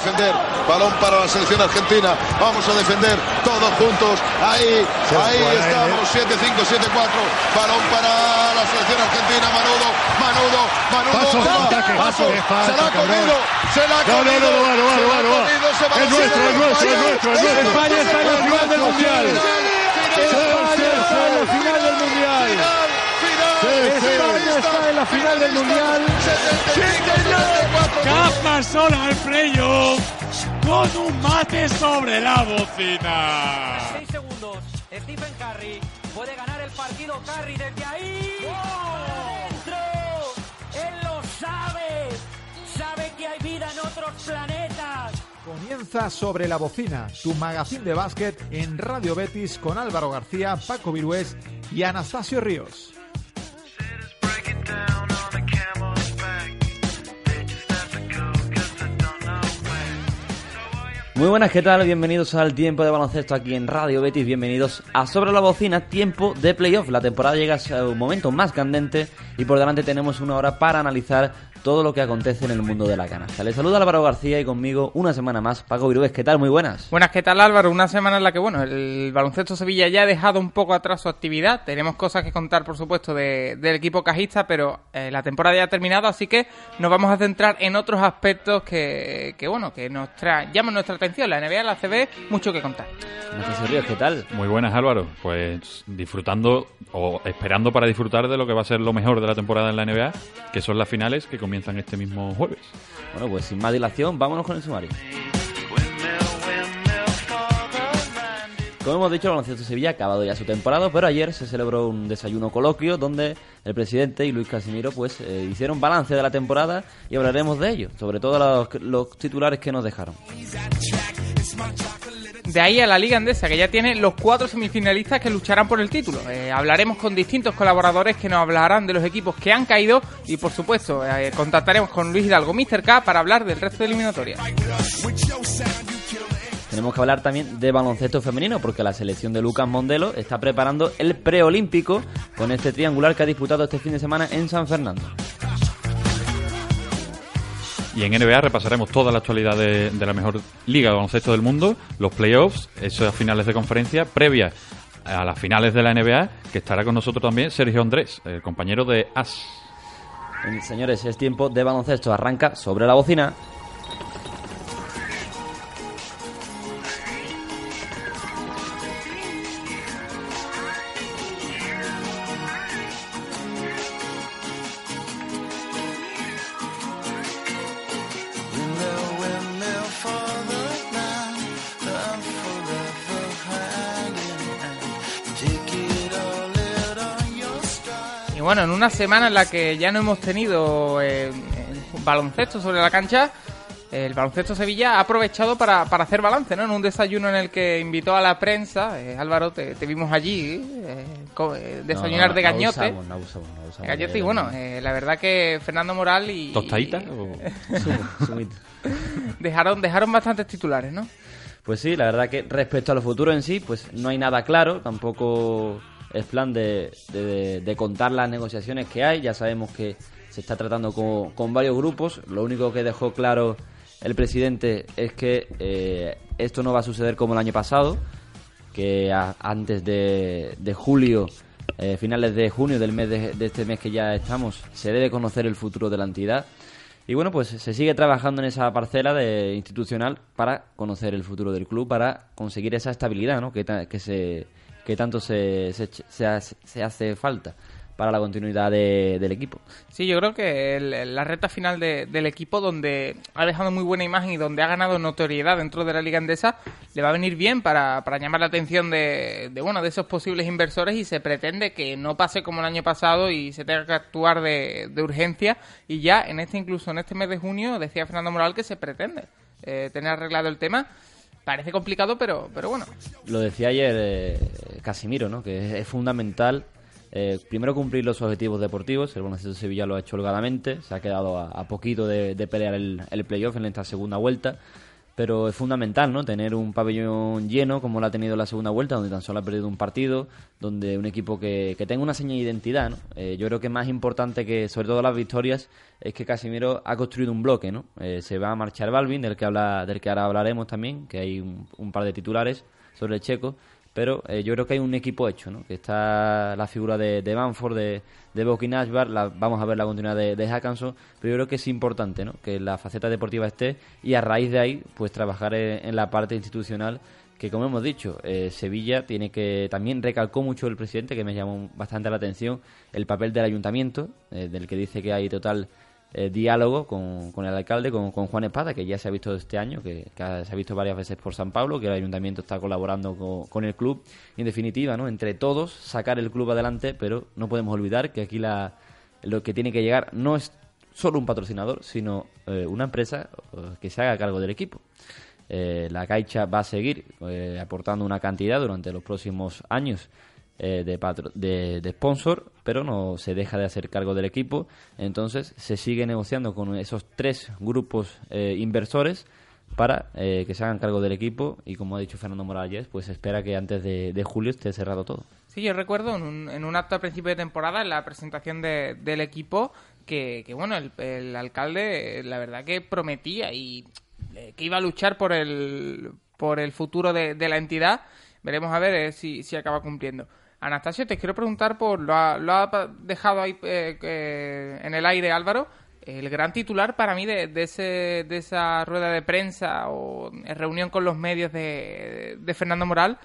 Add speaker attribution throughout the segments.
Speaker 1: Defender, balón para la selección argentina. Vamos a defender todos juntos. Ahí, ahí estamos. 7-5, 7-4. Balón para la selección argentina. Manudo, Manudo, Manudo.
Speaker 2: Paso,
Speaker 1: ¡Toma!
Speaker 2: ataque,
Speaker 1: paso.
Speaker 2: falta,
Speaker 1: Se la ha comido, se la ha
Speaker 2: no,
Speaker 1: comido.
Speaker 2: no, no, no,
Speaker 1: se
Speaker 2: no, no,
Speaker 1: se va
Speaker 2: Es nuestro, es nuestro, es nuestro, es nuestro.
Speaker 3: España está en la final del Mundial. España está en la final del Mundial.
Speaker 1: Final, final.
Speaker 3: España está en la final del Mundial.
Speaker 1: 75-74.
Speaker 4: Capa sola al playoff con un mate sobre la bocina.
Speaker 5: 6 segundos. Stephen Curry puede ganar el partido. Curry desde ahí. ¡Dentro! Él lo sabe. Sabe que hay vida en otros planetas.
Speaker 6: Comienza sobre la bocina, tu magazín de básquet en Radio Betis con Álvaro García, Paco Virués y Anastasio Ríos.
Speaker 7: Muy buenas, ¿qué tal? Bienvenidos al tiempo de baloncesto aquí en Radio Betis. Bienvenidos a Sobre la Bocina, tiempo de playoff. La temporada llega a su momento más candente y por delante tenemos una hora para analizar todo lo que acontece en el mundo de la canasta. Les saluda Álvaro García y conmigo una semana más Paco Virués. ¿Qué tal? Muy buenas.
Speaker 3: Buenas, ¿qué tal Álvaro? Una semana en la que, bueno, el baloncesto Sevilla ya ha dejado un poco atrás su actividad. Tenemos cosas que contar, por supuesto, de- del equipo cajista, pero eh, la temporada ya ha terminado, así que nos vamos a centrar en otros aspectos que, que bueno, que nos tra- llaman nuestra atención. La NBA, la CB, mucho que contar.
Speaker 7: Anastasio Ríos, ¿qué tal?
Speaker 4: Muy buenas, Álvaro. Pues disfrutando o esperando para disfrutar de lo que va a ser lo mejor de la temporada en la NBA, que son las finales que comienzan este mismo jueves.
Speaker 7: Bueno, pues sin más dilación, vámonos con el sumario. Como hemos dicho, el baloncesto Sevilla ha acabado ya su temporada, pero ayer se celebró un desayuno coloquio donde el presidente y Luis Casimiro pues eh, hicieron balance de la temporada y hablaremos de ello, sobre todo los, los titulares que nos dejaron.
Speaker 3: De ahí a la Liga Andesa, que ya tiene los cuatro semifinalistas que lucharán por el título. Eh, hablaremos con distintos colaboradores que nos hablarán de los equipos que han caído y, por supuesto, eh, contactaremos con Luis Hidalgo, Mr. K, para hablar del resto de eliminatorias.
Speaker 7: Tenemos que hablar también de baloncesto femenino porque la selección de Lucas Mondelo está preparando el preolímpico con este triangular que ha disputado este fin de semana en San Fernando.
Speaker 4: Y en NBA repasaremos toda la actualidad de, la mejor liga de baloncesto del mundo, los playoffs, esas finales de conferencia, previas a las finales de la NBA, que estará con nosotros también Sergio Andrés, el compañero de AS.
Speaker 7: Señores, es tiempo de baloncesto. Arranca sobre la bocina.
Speaker 3: Y bueno, en una semana en la que ya no hemos tenido eh, baloncesto sobre la cancha, el baloncesto Sevilla ha aprovechado para, para hacer balance, ¿no? En un desayuno en el que invitó a la prensa, eh, Álvaro, te, te vimos allí, eh, desayunar
Speaker 7: No, no,
Speaker 3: de
Speaker 7: no
Speaker 3: gañote.
Speaker 7: abusamos, no abusamos, no abusamos
Speaker 3: Gañote y bueno, eh, la verdad que Fernando Moral y...
Speaker 4: ¿Tostadita? o-
Speaker 3: dejaron, dejaron bastantes titulares, ¿no?
Speaker 7: Pues sí, la verdad que respecto a lo futuro en sí, pues no hay nada claro, tampoco es plan de, de- contar las negociaciones que hay, ya sabemos que se está tratando con, con varios grupos, lo único que dejó claro el presidente es que eh, esto no va a suceder como el año pasado, que antes de, de julio, eh, finales de junio del mes de, de este mes que ya estamos, se debe conocer el futuro de la entidad. Y bueno, pues se sigue trabajando en esa parcela de institucional para conocer el futuro del club, para conseguir esa estabilidad ¿no? que, que, se, que tanto se, se, se hace- se hace falta para la continuidad de- del equipo.
Speaker 3: Sí, yo creo que el- la recta final de- del equipo, donde ha dejado muy buena imagen y donde ha ganado notoriedad dentro de la Liga Andesa, le va a venir bien para, para llamar la atención de, de, bueno, de esos posibles inversores y se pretende que no pase como el año pasado y se tenga que actuar de, de urgencia. Y ya en este, incluso en este mes de junio, decía Fernando Moral que se pretende eh, tener arreglado el tema. Parece complicado, pero, pero bueno.
Speaker 7: Lo decía ayer eh, Casimiro, ¿no? que es, fundamental eh, primero cumplir los objetivos deportivos. El Baloncesto Sevilla lo ha hecho holgadamente. Se ha quedado a, a poquito de, de pelear el, el playoff en esta segunda vuelta. Pero es fundamental, ¿no? Tener un pabellón lleno como lo ha tenido en la segunda vuelta, donde tan solo ha perdido un partido, donde un equipo que, que tenga una señal de identidad, ¿no? Eh, yo creo que más importante que, sobre todo las victorias, es que Casimiro ha construido un bloque, ¿no? Eh, se va a marchar Balvin, del que, habla, del que ahora hablaremos también, que hay un par de titulares sobre el checo, pero eh, yo creo que hay un equipo hecho, ¿no? Que está la figura de, de Banford, de, de Bokin la, vamos a ver la continuidad de, de Hackanson, pero yo creo que es importante, ¿no? Que la faceta deportiva esté y a raíz de ahí, pues trabajar en, en la parte institucional que como hemos dicho, eh, Sevilla tiene que también recalcó mucho el presidente, que me llamó bastante la atención, el papel del ayuntamiento, eh, del que dice que hay total eh, diálogo con, con el alcalde, con, Juan Espada, que ya se ha visto este año, que, se ha visto varias veces por San Pablo, que el ayuntamiento está colaborando con, con el club. En definitiva, ¿no? entre todos, sacar el club adelante, pero no podemos olvidar que aquí la, lo que tiene que llegar no es solo un patrocinador, sino eh, una empresa eh, que se haga cargo del equipo. Eh, la Caixa va a seguir aportando una cantidad durante los próximos años eh, de, patro- de, de sponsor, pero no se deja de hacer cargo del equipo. Entonces se sigue negociando con esos tres grupos eh, inversores para eh, que se hagan cargo del equipo y como ha dicho Fernando Morales, pues espera que antes de, de julio esté cerrado todo.
Speaker 3: Sí, yo recuerdo en un, en un acto a principio de temporada, en la presentación de- del equipo, que, que, bueno, el, el alcalde, eh, la verdad que prometía y eh, que iba a luchar por el, por el futuro de, de la entidad. Veremos a ver eh, si, si acaba cumpliendo. Anastasio, te quiero preguntar por, lo ha, lo ha dejado ahí eh, en el aire Álvaro, el gran titular para mí de, ese, de esa rueda de prensa o reunión con los medios de, de Fernando Moral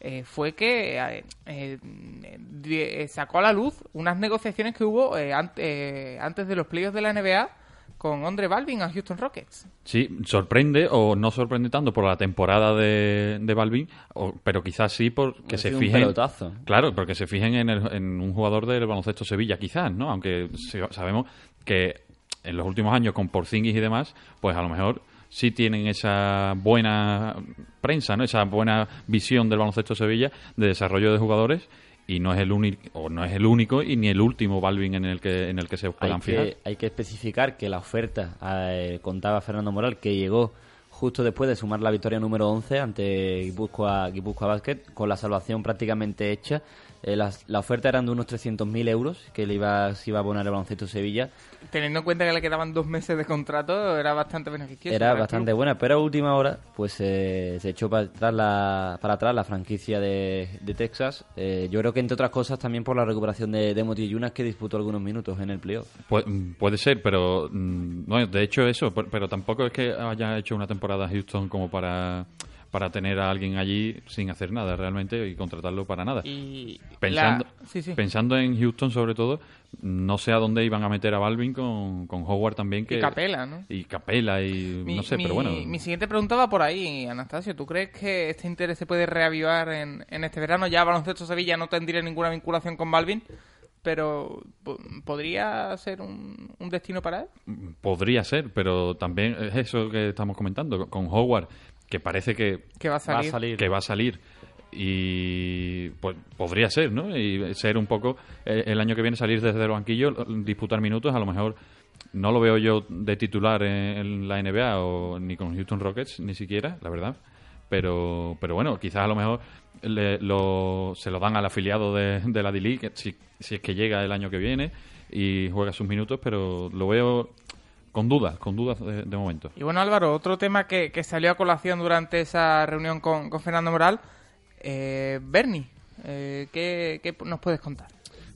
Speaker 3: eh, fue que eh, sacó a la luz unas negociaciones que hubo ant- antes de los playoffs de la NBA con Andre Balvin a Houston Rockets.
Speaker 4: Sí, sorprende o no sorprende tanto por la temporada de, de Balvin, o- pero quizás sí porque se
Speaker 7: un
Speaker 4: fijen.
Speaker 7: pelotazo.
Speaker 4: Claro, porque se fijen en, el- en un jugador del baloncesto Sevilla, quizás, ¿no? Aunque sabemos que en los últimos años con Porzingis y demás, pues a lo mejor sí tienen esa buena prensa, ¿no? Esa buena visión del baloncesto Sevilla de desarrollo de jugadores y no es el único o no es el único y ni el último Balvin en el que en el que se
Speaker 7: Hay
Speaker 4: puedan fijar.
Speaker 7: que, hay que especificar que la oferta, eh, contaba Fernando Moral, que llegó justo después de sumar la victoria número 11 ante Guipúzcoa, Guipúzcoa Basket, con la salvación prácticamente hecha. Eh, las- la oferta eran de unos 300.000 euros que le iba, se iba a abonar el baloncesto Sevilla.
Speaker 3: Teniendo en cuenta que le quedaban dos meses de contrato, era bastante beneficioso.
Speaker 7: Era bastante buena, pero a última hora pues eh, se echó para atrás la, para atrás la franquicia de, de Texas. Eh, yo creo que entre otras cosas también por la recuperación de, de Motiyunas que disputó algunos minutos en el playoff.
Speaker 4: Pu- mm, puede ser, pero mm, no, de hecho eso, pero, pero tampoco es que haya hecho una temporada Houston como para para tener a alguien allí sin hacer nada realmente y contratarlo para nada.
Speaker 3: Y
Speaker 4: Pensando,
Speaker 3: la- sí, sí.
Speaker 4: pensando en Houston sobre todo, no sé a dónde iban a meter a Balvin con, con Howard también que
Speaker 3: Y Capela, ¿no?
Speaker 4: y Capela y
Speaker 3: Mi,
Speaker 4: no sé,
Speaker 3: mi-
Speaker 4: pero bueno.
Speaker 3: mi siguiente pregunta va por ahí, Anastasio. ¿Tú crees que este interés se puede reavivar en, en este verano? Ya Baloncesto Sevilla no tendría ninguna vinculación con Balvin, pero po- ¿podría ser un, un destino para él?
Speaker 4: Podría ser, pero también es eso que estamos comentando con Howard, que parece que
Speaker 3: Que va a salir.
Speaker 4: que va a salir y pues podría ser, ¿no? Y ser un poco eh, el año que viene salir desde el banquillo, disputar minutos, a lo mejor no lo veo yo de titular en, en la NBA o ni con Houston Rockets ni siquiera, la verdad. Pero pero bueno, quizás a lo mejor le- lo- se lo dan al afiliado de, de la D-League si, si es que llega el año que viene y juega sus minutos, pero lo veo con dudas, con dudas de, de momento.
Speaker 3: Y bueno, Álvaro, otro tema que, que salió a colación durante esa reunión con, con Fernando Moral, eh, Bernie, eh, ¿qué, qué nos puedes contar?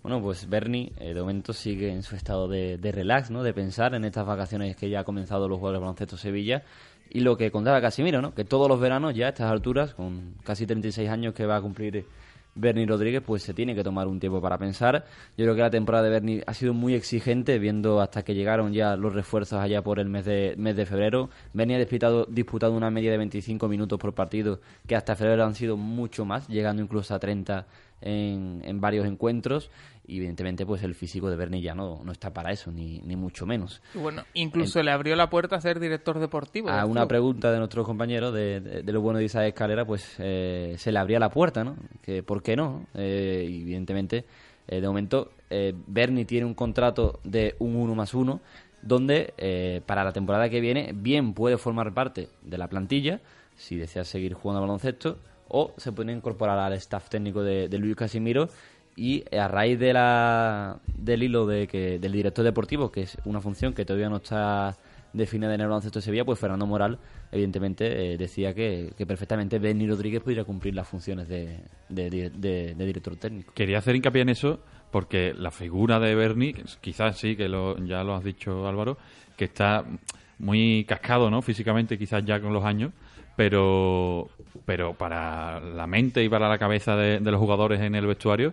Speaker 7: Bueno, pues Bernie eh, de momento sigue en su estado de, de relax, ¿no? De pensar en estas vacaciones que ya ha comenzado los Juegos de Baloncesto Sevilla. Y lo que contaba Casimiro, ¿no? Que todos los veranos ya a estas alturas, con casi 36 años que va a cumplir Bernie Rodríguez, pues se tiene que tomar un tiempo para pensar. Yo creo que la temporada de Bernie ha sido muy exigente, viendo hasta que llegaron ya los refuerzos allá por el mes de, mes de febrero. Bernie ha disputado, disputado una media de 25 minutos por partido, que hasta febrero han sido mucho más, llegando incluso a 30 en, en varios encuentros. Y evidentemente, pues el físico de Bernie ya no, no está para eso, ni, ni mucho menos.
Speaker 3: Bueno, incluso le abrió la puerta a ser director deportivo.
Speaker 7: A una
Speaker 3: club.
Speaker 7: pregunta de nuestros compañeros de, de, de lo bueno de Isaac Escalera, pues eh, se le abría la puerta, ¿no? Que, ¿Por qué no? Eh, evidentemente Eh, de momento, eh, Bernie tiene un contrato de un 1 más 1, donde eh, para la temporada que viene bien puede formar parte de la plantilla, si desea seguir jugando al baloncesto, o se puede incorporar al staff técnico de, Luis Casimiro y a raíz de la, del hilo de que, del director deportivo, que es una función que todavía no está definida en el baloncesto de Sevilla, pues Fernando Moral, evidentemente, eh, decía que, perfectamente Benny Rodríguez podría cumplir las funciones de, de- de- de director técnico.
Speaker 4: Quería hacer hincapié en eso porque la figura de Bernie, quizás sí, que lo, ya lo has dicho Álvaro, que está muy cascado, ¿no? Físicamente, quizás ya con los años, pero, pero para la mente y para la cabeza de, de los jugadores en el vestuario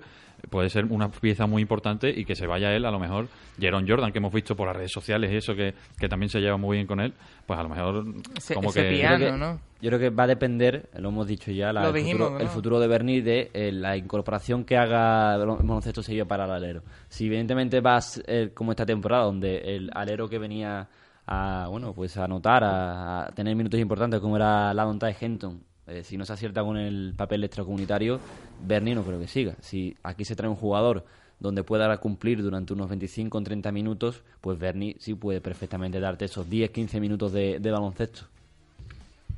Speaker 4: puede ser una pieza muy importante y que se vaya él, a lo mejor, Jerome Jordan, que hemos visto por las redes sociales y eso, que, que también se lleva muy bien con él, pues a lo mejor
Speaker 3: Ese-
Speaker 4: como
Speaker 3: ese
Speaker 4: que...
Speaker 3: piano,
Speaker 7: creo que,
Speaker 3: ¿no?
Speaker 7: Yo creo que va a depender, lo hemos dicho ya, la- el,
Speaker 3: dijimos,
Speaker 7: futuro,
Speaker 3: ¿no?
Speaker 7: el futuro de Bernie de eh, la incorporación que haga el baloncesto Sevilla para el alero. Si evidentemente vas como esta temporada, donde el alero que venía a, bueno, pues a anotar, a, tener minutos importantes, como era la Donta de Henton, eh, si no se acierta con el papel extracomunitario, Bernie no creo que siga. Si aquí se trae un jugador donde pueda cumplir durante unos 25 o 30 minutos, pues Bernie sí puede perfectamente darte esos 10-15 minutos de, de baloncesto.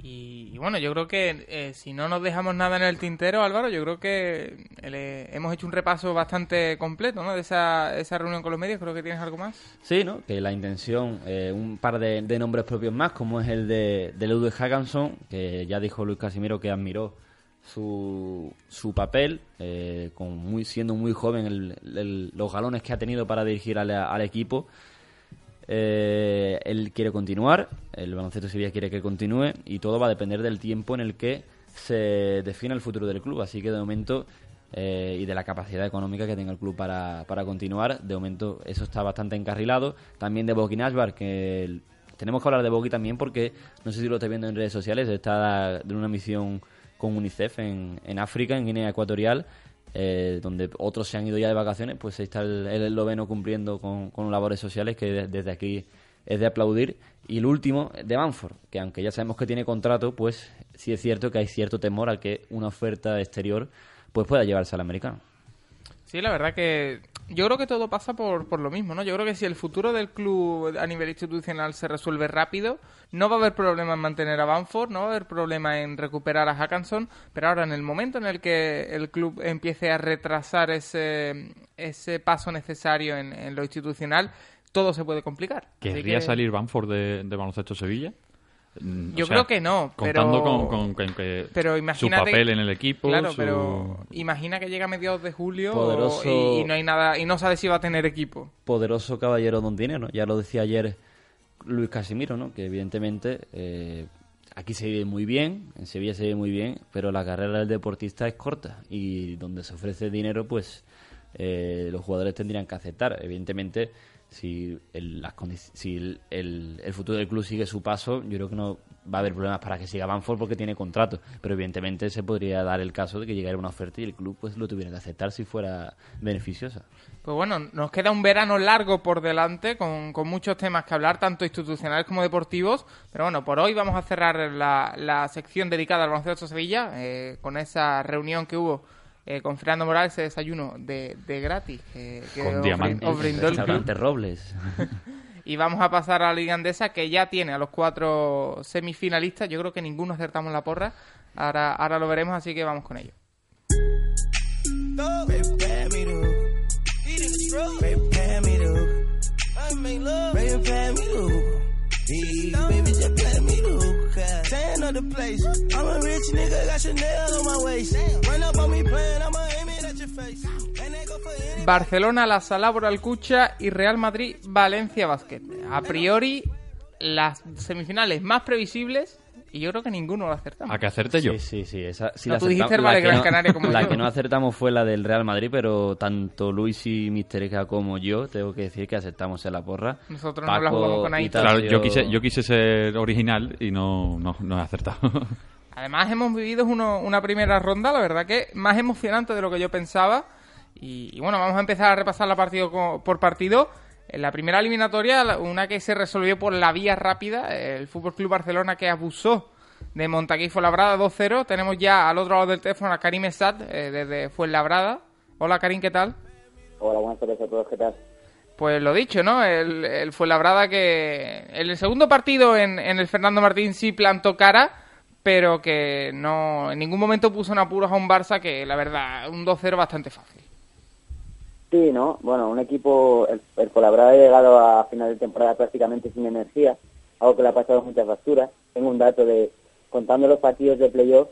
Speaker 3: Y, bueno, yo creo que eh, si no nos dejamos nada en el tintero, Álvaro, yo creo que eh, hemos hecho un repaso bastante completo ¿no? de esa, esa reunión con los medios. Creo que tienes algo más.
Speaker 7: Sí, ¿no? Que la intención, eh, un par de, de nombres propios más, como es el de, de Ludwig Hackanson, que ya dijo Luis Casimiro que admiró su, su papel, eh, con muy, siendo muy joven, el- el- los galones que ha tenido para dirigir al, al equipo. Eh, él quiere continuar, el baloncesto Sevilla quiere que continúe y todo va a depender del tiempo en el que se defina el futuro del club. Así que de momento eh, y de la capacidad económica que tenga el club para, para continuar, de momento eso está bastante encarrilado. También de Boki Nashbar, que tenemos que hablar de Boki también porque no sé si lo estáis viendo en redes sociales, está de una misión con UNICEF en, en África, en Guinea Ecuatorial, eh, donde otros se han ido ya de vacaciones, pues está el, el esloveno cumpliendo con, con labores sociales que de- desde aquí es de aplaudir. Y el último, de Banford, que aunque ya sabemos que tiene contrato, pues sí es cierto que hay cierto temor a que una oferta exterior pues pueda llevarse al americano.
Speaker 3: Sí, la verdad que yo creo que todo pasa por, por lo mismo, ¿no? Yo creo que si el futuro del club a nivel institucional se resuelve rápido, no va a haber problema en mantener a Banford, no va a haber problema en recuperar a Hackanson, pero ahora en el momento en el que el club empiece a retrasar ese, ese paso necesario en, en lo institucional, todo se puede complicar.
Speaker 4: ¿Querría
Speaker 3: que-
Speaker 4: salir Banford de, de Baloncesto Sevilla? Mm, o
Speaker 3: Yo
Speaker 4: sea,
Speaker 3: creo que no,
Speaker 4: Contando
Speaker 3: pero-
Speaker 4: con, con- con que
Speaker 3: Pero
Speaker 4: su papel en el equipo,
Speaker 3: Claro,
Speaker 4: su-
Speaker 3: pero imagina que llega a mediados de julio
Speaker 7: Poderoso-
Speaker 3: y, y no hay nada y no sabe si va a tener equipo.
Speaker 7: poderoso caballero don dinero. Ya lo decía ayer Luis Casimiro, ¿no? Que evidentemente eh, aquí se vive muy bien, en Sevilla se vive muy bien, pero la carrera del deportista es corta y donde se ofrece dinero, pues eh, los jugadores tendrían que aceptar. Evidentemente, si, el, las si el, el- el futuro del club sigue su paso, yo creo que no va a haber problemas para que siga Banford porque tiene contrato. Pero evidentemente se podría dar el caso de que llegara una oferta y el club pues lo tuviera que aceptar si fuera beneficiosa.
Speaker 3: Pues bueno, nos queda un verano largo por delante con, con muchos temas que hablar, tanto institucionales como deportivos. Pero bueno, por hoy vamos a cerrar la, la sección dedicada al baloncesto Sevilla eh, con esa reunión que hubo eh, con Fernando Morales, ese desayuno de, de gratis que, que
Speaker 4: Con diamantes.
Speaker 3: os brindó el club.
Speaker 7: Restaurante Robles.
Speaker 3: Y vamos a pasar a la Liga Andesa, que ya tiene a los cuatro semifinalistas. Yo creo que ninguno acertamos la porra. Ahora, ahora lo veremos, así que vamos con ello. Barcelona, la Salabra Alcucha y Real Madrid, Valencia Basket. A priori, las semifinales más previsibles y yo creo que ninguno lo acertamos.
Speaker 4: A que acerte yo.
Speaker 7: Sí, sí, sí. Esa, sí
Speaker 3: No,
Speaker 7: la
Speaker 3: tú dijiste
Speaker 7: acertamos.
Speaker 3: el Valle
Speaker 7: que
Speaker 3: Gran
Speaker 7: no-
Speaker 3: Canaria como
Speaker 7: La
Speaker 3: yo.
Speaker 7: que no acertamos fue la del Real Madrid, pero tanto Luis y Misterica como yo tengo que decir que aceptamos en la porra.
Speaker 3: Nosotros no la jugamos con Aitor.
Speaker 4: Claro, yo quise, yo quise ser original y no, no, no he acertado.
Speaker 3: Además hemos vivido uno- una primera ronda, la verdad que más emocionante de lo que yo pensaba. Y, y bueno, vamos a empezar a repasar la partido co- por partido. En la primera eliminatoria, una que se resolvió por la vía rápida, el Fútbol Club Barcelona que abusó de Montaquí Fuenlabrada 2-0. Tenemos ya al otro lado del teléfono a Karim Esad eh, desde Fuenlabrada. Hola Karim, ¿qué tal?
Speaker 8: Buenas tardes a todos, ¿qué tal?
Speaker 3: Pues lo dicho, ¿no? El, el Fuenlabrada que en el segundo partido en, en el Fernando Martín sí plantó cara, pero que no en ningún momento puso en apuros a un Barça que, la verdad, un 2-0 bastante fácil.
Speaker 8: Sí, ¿no? Bueno, un equipo, el, el ha llegado a final de temporada prácticamente sin energía, algo que le ha pasado muchas facturas. Tengo un dato de, contando los partidos de playoff,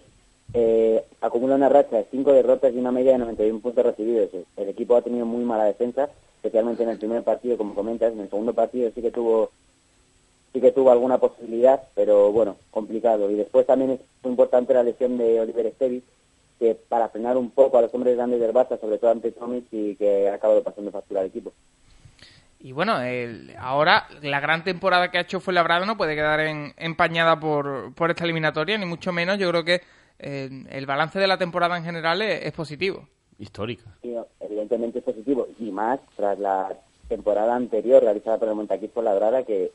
Speaker 8: eh, acumula una racha de 5 derrotas y una media de 91 puntos recibidos. El equipo ha tenido muy mala defensa, especialmente en el primer partido, como comentas. En el segundo partido sí que tuvo sí que tuvo alguna posibilidad, pero bueno, complicado. Y después también es muy importante la lesión de Oliver Estevis, que para frenar un poco a los hombres grandes del Barça, sobre todo ante Tomic, y que ha acabado pasando factura al equipo.
Speaker 3: Y bueno, el- ahora la gran temporada que ha hecho fue Labrado no puede quedar en- empañada por, por esta eliminatoria, ni mucho menos. Yo creo que eh, el balance de la temporada en general es, es positivo.
Speaker 7: Histórica.
Speaker 8: Y, evidentemente es positivo, y más tras la temporada anterior realizada por el Montaquís por Labrada, que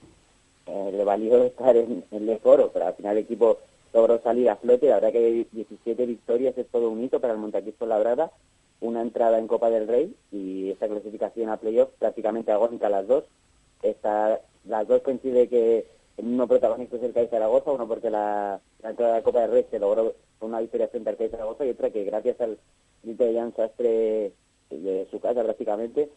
Speaker 8: eh, le valió estar en, en el foro, pero al final el equipo logró salir a flote. La verdad que 17 victorias es todo un hito para el Montaquís por Labrada, una entrada en Copa del Rey y esta clasificación a playoff prácticamente agónica las dos. Esta, las dos coincide que el mismo protagonista es el CAI Zaragoza, uno porque la, entrada a la Copa del Rey se logró con una victoria frente al CAI Zaragoza y otra que gracias al grito de Jan Sastre de su casa prácticamente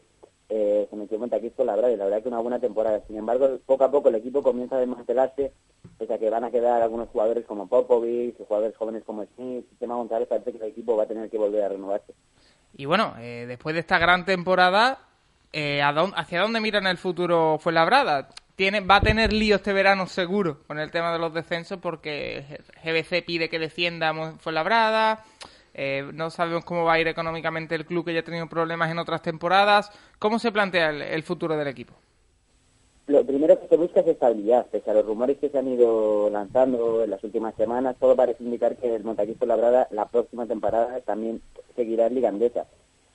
Speaker 8: eh, se metió Montaquís con la verdad y la verdad que una buena temporada. Sin embargo, poco a poco el equipo comienza a desmantelarse, pese a que van a quedar algunos jugadores como Popovic, jugadores jóvenes como Smith, Sistema González, parece que el equipo va a tener que volver a renovarse.
Speaker 3: Y bueno, eh, después de esta gran temporada, eh, ¿a dónde- ¿hacia dónde mira en el futuro Fuenlabrada? Tiene, va a tener lío este verano seguro con el tema de los descensos porque GBC pide que descienda Fuenlabrada. Eh, no sabemos cómo va a ir económicamente el club que ya ha tenido problemas en otras temporadas. ¿Cómo se plantea el, futuro del equipo?
Speaker 8: Lo primero que se busca es estabilidad, pese a los rumores que se han ido lanzando en las últimas semanas, todo parece indicar que el Montaquís Labrada la próxima temporada también seguirá en Liga Andesa.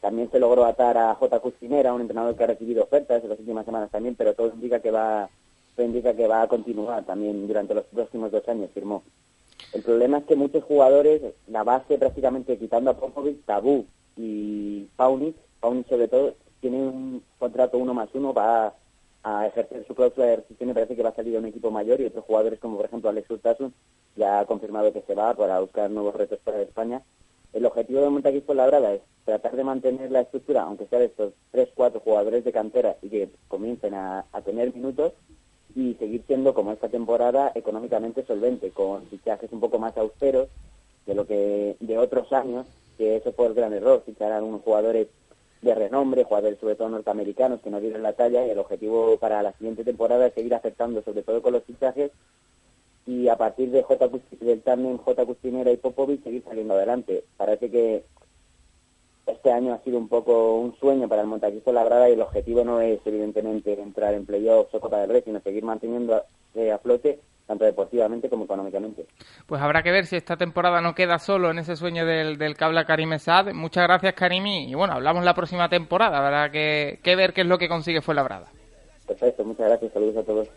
Speaker 8: También se logró atar a J. Custinera, un entrenador que ha recibido ofertas en las últimas semanas también, pero todo indica que va, todo indica que va a continuar también durante los próximos dos años, firmó. El problema es que muchos jugadores, la base prácticamente quitando a Popovic, Tabú y Paunic, Paunic sobre todo, tiene un contrato uno más uno, va a ejercer su cláusula de rescisión y parece que va a salir a un equipo mayor y otros jugadores como por ejemplo Alex Urtasun ya ha confirmado que se va para buscar nuevos retos para España. El objetivo de Montaquís por la Brada es tratar de mantener la estructura, aunque sea de estos tres, cuatro jugadores de cantera y que comiencen a tener minutos y seguir siendo como esta temporada económicamente solvente, con fichajes un poco más austeros de lo que de otros años, que eso fue el gran error, fichar a unos jugadores de renombre, jugadores sobre todo norteamericanos que no dieron la talla y el objetivo para la siguiente temporada es seguir acertando sobre todo con los fichajes y a partir de J. Del tándem J. Custinera y Popovic seguir saliendo adelante. Parece que este año ha sido un poco un sueño para el Montaquista Labrada y el objetivo no es evidentemente entrar en playoffs o Copa del Rey, sino seguir manteniendo eh, a flote tanto deportivamente como económicamente.
Speaker 3: Pues habrá que ver si esta temporada no queda solo en ese sueño del, del que habla Karim Esad. Muchas gracias, Karimi. Y bueno, hablamos la próxima temporada. Habrá que, que ver qué es lo que consigue Fuenlabrada.
Speaker 8: Perfecto, muchas gracias, saludos a todos.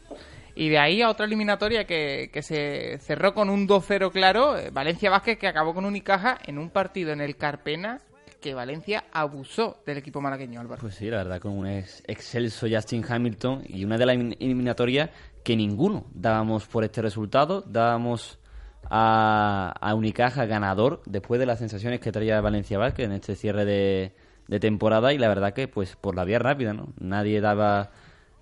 Speaker 3: Y de ahí a otra eliminatoria que, que se cerró con un 2-0 claro, eh, Valencia Vázquez que acabó con Unicaja en un partido en el Carpena que Valencia abusó del equipo malagueño, Álvaro.
Speaker 7: Pues sí, la verdad, con un ex- excelso Justin Hamilton y una de las elim- eliminatorias que ninguno dábamos por este resultado, dábamos a, a Unicaja ganador después de las sensaciones que traía Valencia Vázquez en este cierre de, de temporada y la verdad que pues por la vía rápida, ¿no? Nadie daba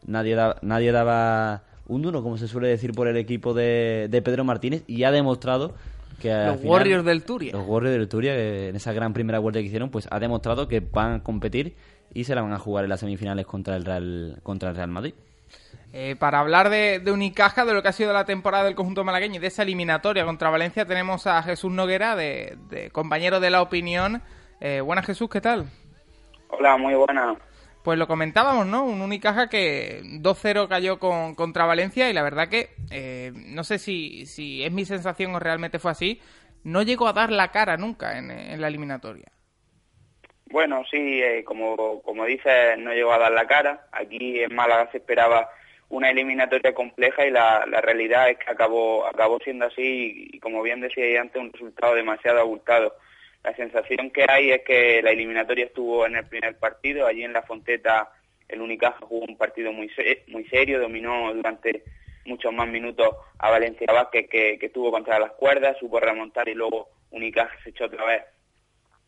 Speaker 7: nadie daba, nadie daba un duro, como se suele decir por el equipo de, de Pedro Martínez y ha demostrado que
Speaker 3: Los
Speaker 7: final-
Speaker 3: Warriors del Turia.
Speaker 7: los Warriors del Turia, que en esa gran primera vuelta que hicieron, pues ha demostrado que van a competir y se la van a jugar en las semifinales contra el Real, contra el Real Madrid.
Speaker 3: Eh, para hablar de, de Unicaja, de lo que ha sido la temporada del conjunto malagueño y de esa eliminatoria contra Valencia, tenemos a Jesús Noguera, de, de compañero de la opinión. Eh, buenas Jesús, ¿qué tal?
Speaker 9: Hola, muy buena.
Speaker 3: Pues lo comentábamos, ¿no? Un Unicaja que 2-0 cayó con, contra Valencia y la verdad que, eh, no sé si, es mi sensación o realmente fue así, no llegó a dar la cara nunca en, la eliminatoria.
Speaker 9: Bueno, sí, eh, como, como dices, no llegó a dar la cara. Aquí en Málaga se esperaba una eliminatoria compleja y la, la realidad es que acabó, acabó siendo así y, y como bien decía antes, un resultado demasiado abultado. La sensación que hay es que la eliminatoria estuvo en el primer partido, allí en la Fonteta el Unicaja jugó un partido muy muy serio, dominó durante muchos más minutos a Valencia Vázquez que, que estuvo contra las cuerdas, supo remontar y luego Unicaja se echó otra vez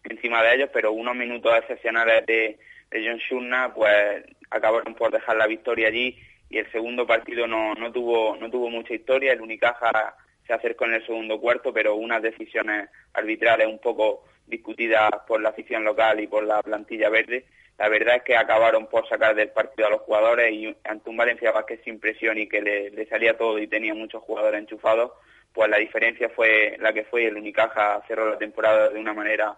Speaker 9: encima de ellos, pero unos minutos excepcionales de, de John Shurna pues acabaron por dejar la victoria allí y el segundo partido no, no tuvo no tuvo mucha historia, el Unicaja se acercó en el segundo cuarto, pero unas decisiones arbitrales un poco discutidas por la afición local y por la plantilla verde, la verdad es que acabaron por sacar del partido a los jugadores y ante un Valencia Vázquez sin presión y que le, salía todo y tenía muchos jugadores enchufados, pues la diferencia fue la que fue el Unicaja cerró la temporada de una manera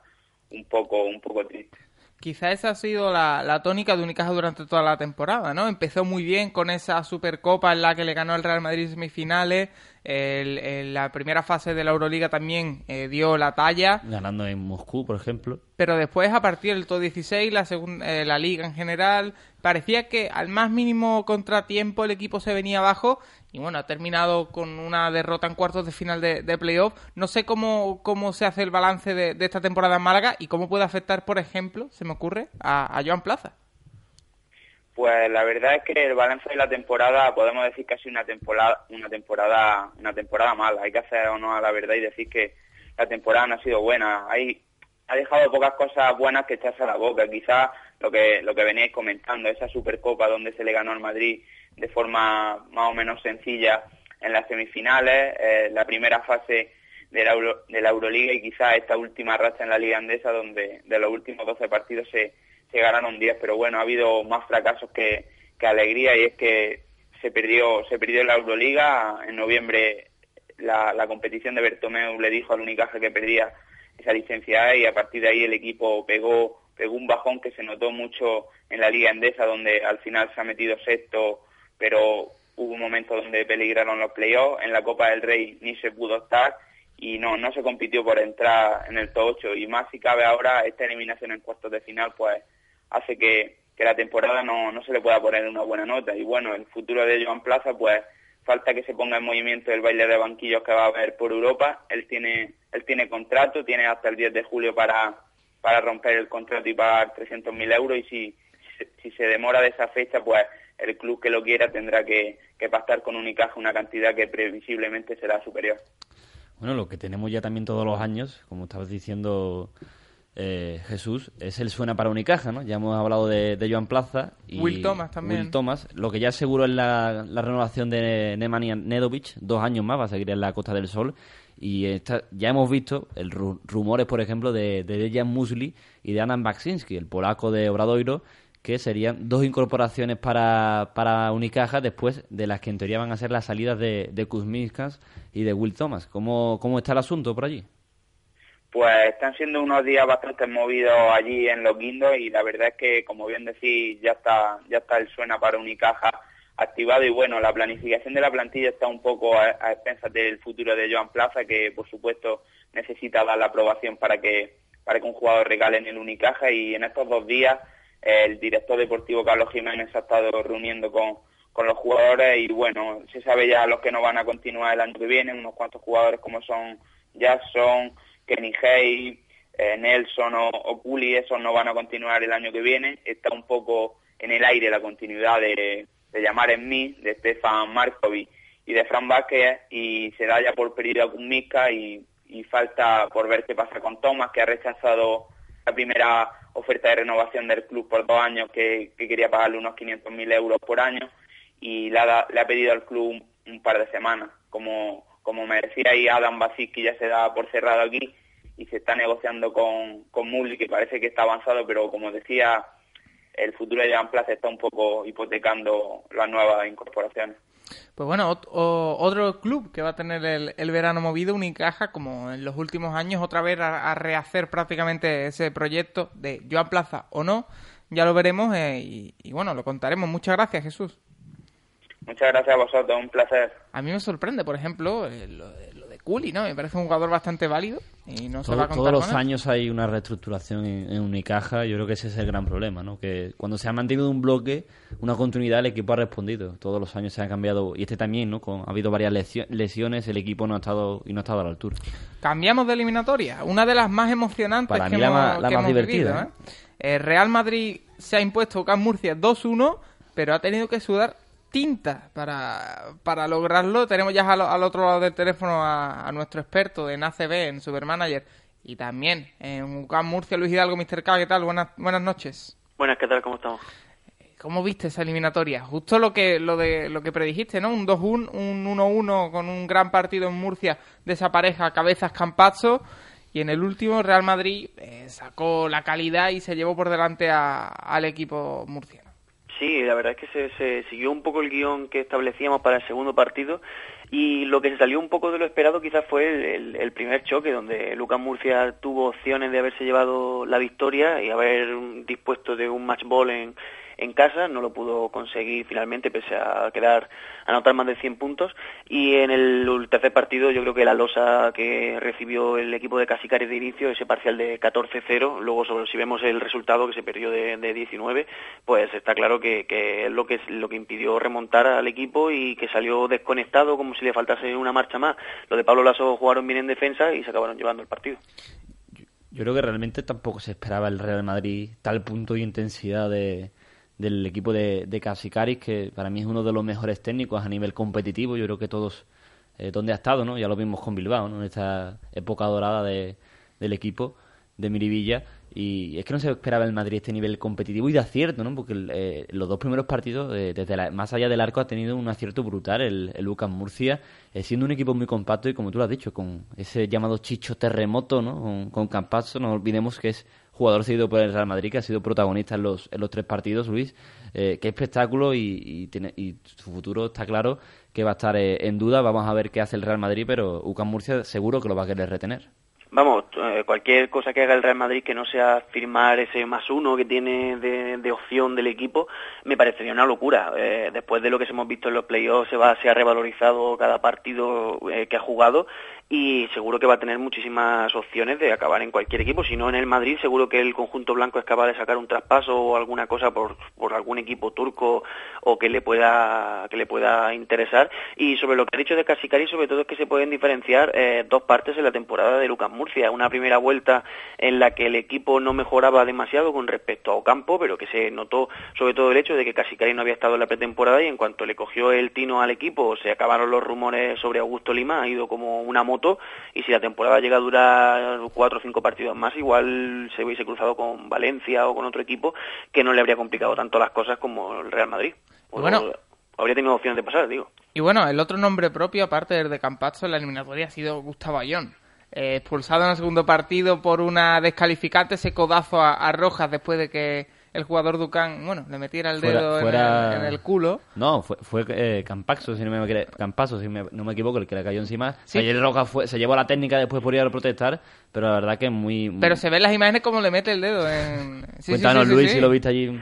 Speaker 9: un poco un poco triste.
Speaker 3: Quizá esa ha sido la, la, tónica de Unicaja durante toda la temporada, ¿no? Empezó muy bien con esa Supercopa en la que le ganó el Real Madrid en semifinales. El, el, la primera fase de la Euroliga también eh, dio la talla.
Speaker 7: Ganando en Moscú, por ejemplo.
Speaker 3: Pero después, a partir del todo 16, la, segunda, eh, la Liga en general, parecía que al más mínimo contratiempo el equipo se venía abajo y bueno, ha terminado con una derrota en cuartos de final de, de playoff. No sé cómo, cómo se hace el balance de, esta temporada en Málaga y cómo puede afectar, por ejemplo, se me ocurre, a, a Joan Plaza.
Speaker 9: Pues la verdad es que el balance de la temporada podemos decir sido una temporada, una temporada, una temporada mala. Hay que hacer honor a la verdad y decir que la temporada no ha sido buena. Hay, ha dejado pocas cosas buenas que echarse a la boca. Quizás lo que, lo que veníais comentando, esa Supercopa donde se le ganó al Madrid de forma más o menos sencilla en las semifinales, eh, la primera fase de la, Euro, de la Euroliga y quizás esta última racha en la Liga Andesa donde de los últimos 12 partidos se, se ganaron 10, pero bueno, ha habido más fracasos que, que alegría y es que se perdió se perdió la Euroliga. En noviembre la, la competición de Bertomeu le dijo al Unicaja que perdía esa licencia y a partir de ahí el equipo pegó pegó un bajón que se notó mucho en la Liga Endesa donde al final se ha metido sexto pero hubo un momento donde peligraron los playoffs, en la Copa del Rey ni se pudo estar y no, no se compitió por entrar en el top 8 y más si cabe ahora esta eliminación en cuartos de final pues hace que, que la temporada no, no se le pueda poner una buena nota. Y bueno, el futuro de Joan Plaza pues falta que se ponga en movimiento el baile de banquillos que va a haber por Europa, él tiene, él tiene contrato, tiene hasta el 10 de julio para, para romper el contrato y pagar 300.000 euros. Y si, si se demora de esa fecha pues el club que lo quiera tendrá que, que pactar con Unicaja una cantidad que previsiblemente será superior.
Speaker 7: Bueno, lo que tenemos ya también todos los años, como estabas diciendo eh, Jesús, es el suena para Unicaja, ¿no? Ya hemos hablado de, de Joan Plaza y
Speaker 3: Will Thomas también.
Speaker 7: Will Thomas. Lo que ya seguro es la, la renovación de Nemanja Nedovic, dos años más, va a seguir en la Costa del Sol. Y esta, ya hemos visto el rumores, por ejemplo, de, de Dejan Musli y de Anan Baksinski, el polaco de Obradoiro, que serían dos incorporaciones para, para Unicaja después de las que en teoría van a ser las salidas de, de Kuzminskas y de Will Thomas. ¿Cómo, ¿Cómo está el asunto por allí?
Speaker 9: Pues están siendo unos días bastante movidos allí en los guindos y la verdad es que, como bien decís, ya está, ya está el suena para Unicaja activado y bueno, la planificación de la plantilla está un poco a, a expensas del futuro de Joan Plaza, que por supuesto necesita dar la aprobación para que, para que un jugador regale en el Unicaja y en estos dos días el director deportivo Carlos Jiménez ha estado reuniendo con, con los jugadores y bueno, se sabe ya los que no van a continuar el año que viene, unos cuantos jugadores como son Jackson, Kenny Hay, eh, Nelson o, o esos no van a continuar el año que viene, está un poco en el aire la continuidad de, de llamar en mí, de Stefan Markovic y de Fran Vázquez y se da ya por perdido con Miska y, y falta por ver qué pasa con Thomas que ha rechazado la primera oferta de renovación del club por dos años que, que quería pagarle unos 500.000 euros por año y le ha, le ha, pedido al club un, par de semanas. Como, como me decía ahí Adam Basicki ya se da por cerrado aquí y se está negociando con, con Mully que parece que está avanzado, pero como decía, el futuro de Jan Plaza está un poco hipotecando las nuevas incorporaciones.
Speaker 3: Pues bueno, otro club que va a tener el, el, verano movido, Unicaja, como en los últimos años, otra vez a, a, rehacer prácticamente ese proyecto de Joan Plaza o no, ya lo veremos eh, y, y, bueno, lo contaremos. Muchas gracias, Jesús.
Speaker 9: Muchas gracias a vosotros, un placer.
Speaker 3: A mí me sorprende, por ejemplo, eh, lo, lo, de Culi, ¿no? Me parece un jugador bastante válido y no se
Speaker 7: Todo-
Speaker 3: va a contar
Speaker 7: todos los años hay una reestructuración en, en Unicaja. Yo creo que ese es el gran problema, ¿no? Que cuando se ha mantenido un bloque, una continuidad, el equipo ha respondido. Todos los años se han cambiado y este también, ¿no? Con, ha cambiado y este también, ¿no? Con, ha habido varias lesio- lesiones, el equipo no ha estado y no ha estado a la altura.
Speaker 3: Cambiamos de eliminatoria, una de las más emocionantes
Speaker 7: Para
Speaker 3: que
Speaker 7: mí la
Speaker 3: hemos,
Speaker 7: la
Speaker 3: que
Speaker 7: más
Speaker 3: hemos
Speaker 7: divertida,
Speaker 3: vivido, ¿eh? El Real Madrid se ha impuesto a Murcia 2-1, pero ha tenido que sudar tinta para, para lograrlo. Tenemos ya al, al otro lado del teléfono a, a nuestro experto en ACB, en Supermanager, y también en UCAM Murcia, Luis Hidalgo, Mr. K. ¿Qué tal? Buenas, buenas noches.
Speaker 10: Buenas, ¿qué tal? ¿Cómo estamos?
Speaker 3: ¿Cómo viste esa eliminatoria? Justo lo que lo de lo que predijiste, ¿no? Un 2-1, un 1-1 con un gran partido en Murcia de esa pareja Cabezas Campazzo y en el último Real Madrid eh, sacó la calidad y se llevó por delante a- al equipo murciano.
Speaker 10: Sí, la verdad es que se, se siguió un poco el guion que establecíamos para el segundo partido y lo que se salió un poco de lo esperado quizás fue el, el- primer choque donde Lucas Murcia tuvo opciones de haberse llevado la victoria y haber dispuesto de un match ball en, en casa, no lo pudo conseguir finalmente pese a quedar a anotar más de 100 puntos y en el tercer partido yo creo que la losa que recibió el equipo de Casicari de inicio, ese parcial de 14-0, luego sobre, si vemos el resultado que se perdió de, de 19, pues está claro que, que es lo que lo que impidió remontar al equipo y que salió desconectado como si le faltase una marcha más. Lo de Pablo Lasso jugaron bien en defensa y se acabaron llevando el partido.
Speaker 7: Yo creo que realmente tampoco se esperaba el Real Madrid tal punto de intensidad de, del equipo de, de Casicaris, que para mí es uno de los mejores técnicos a nivel competitivo. Yo creo que todos, eh, donde ha estado, ¿no? Ya lo vimos con Bilbao, ¿no? En esta época dorada de, del equipo de Miribilla. Y es que no se esperaba el Madrid este nivel competitivo y de acierto, ¿no? Porque eh, los dos primeros partidos, eh, desde la- más allá del arco, ha tenido un acierto brutal el, el Lucas Murcia, eh, siendo un equipo muy compacto y, como tú lo has dicho, con ese llamado chicho terremoto, ¿no? Con, con Campazzo, no olvidemos que es jugador seguido por el Real Madrid, que ha sido protagonista en los, en los tres partidos, Luis. Eh, qué espectáculo y, y, tiene- y su futuro está claro que va a estar eh, en duda. Vamos a ver qué hace el Real Madrid, pero UCAM Murcia seguro que lo va a querer retener.
Speaker 10: Vamos, eh, cualquier cosa que haga el Real Madrid que no sea firmar ese más uno que tiene de, opción del equipo, me parecería una locura. Eh, después de lo que hemos visto en los playoffs, se, se ha revalorizado cada partido eh, que ha jugado y seguro que va a tener muchísimas opciones de acabar en cualquier equipo. Si no en el Madrid, seguro que el conjunto blanco es capaz de sacar un traspaso o alguna cosa por, por algún equipo turco o que le pueda que le pueda interesar. Y sobre lo que ha dicho de Casicari, sobre todo es que se pueden diferenciar eh, dos partes en la temporada de Lucas Murcia. Una primera vuelta en la que el equipo no mejoraba demasiado con respecto a Ocampo, pero que se notó sobre todo el hecho de que Casicari no había estado en la pretemporada y en cuanto le cogió el tino al equipo se acabaron los rumores sobre Augusto Lima, ha ido como una moto y si la temporada llega a durar cuatro o cinco partidos más, igual se hubiese cruzado con Valencia o con otro equipo que no le habría complicado tanto las cosas como el Real Madrid. O-
Speaker 3: Bueno.
Speaker 10: habría tenido opciones de pasar, digo.
Speaker 3: Y bueno, el otro nombre propio, aparte del de Campazzo en la eliminatoria, ha sido Gustavo Ayón. Eh, expulsado en el segundo partido por una descalificante, ese codazo a, a Rojas después de que el jugador Ducán, bueno, le metiera el
Speaker 7: Fuera-
Speaker 3: dedo en el- en, el, culo.
Speaker 7: No, fue, fue eh, Campaxo, si no me, Campazo, si me- no me equivoco, el que le cayó encima.
Speaker 3: Sí.
Speaker 7: Ayer Roca fue, se llevó la técnica después por ir a protestar, pero la verdad que es muy...
Speaker 3: Pero se ven las imágenes como le mete el dedo en... Sí,
Speaker 7: Cuéntanos,
Speaker 3: sí, sí,
Speaker 7: Luis,
Speaker 3: sí.
Speaker 7: si lo viste allí.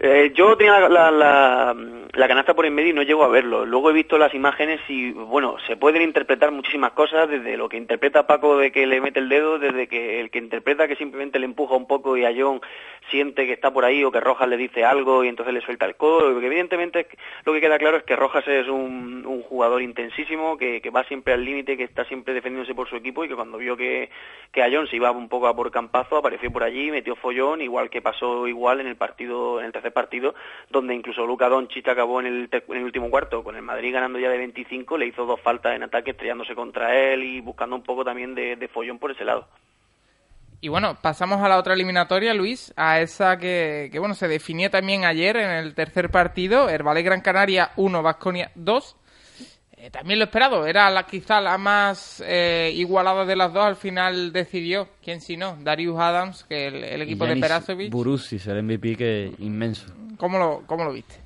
Speaker 10: Eh, yo tenía la, la, la- la canasta por en medio y no llego a verlo. Luego he visto las imágenes y, bueno, se pueden interpretar muchísimas cosas, desde lo que interpreta Paco de que le mete el dedo, desde que el que interpreta que simplemente le empuja un poco y a John siente que está por ahí o que Rojas le dice algo y entonces le suelta el codo. Porque evidentemente lo que queda claro es que Rojas es un, un jugador intensísimo, que, va siempre al límite, que está siempre defendiéndose por su equipo y que cuando vio que, que a John se iba un poco a por campazo, apareció por allí, metió follón, igual que pasó igual en el partido, en el tercer partido, donde incluso Luca Doncic acabó en el, en el último cuarto, con el Madrid ganando ya de 25, le hizo dos faltas en ataque estrellándose contra él y buscando un poco también de follón por ese lado.
Speaker 3: Y bueno, pasamos a la otra eliminatoria, Luis, a esa que, que bueno, se definía también ayer en el tercer partido, Herbalife Gran Canaria 1, Vasconia 2. Eh, también lo esperado, era la quizá la más eh, igualada de las dos, al final decidió, quién si no, Darius Adams, que el, el equipo de Perasovic.
Speaker 7: Borussis, el MVP que inmenso.
Speaker 3: ¿Cómo lo, ¿Cómo lo viste?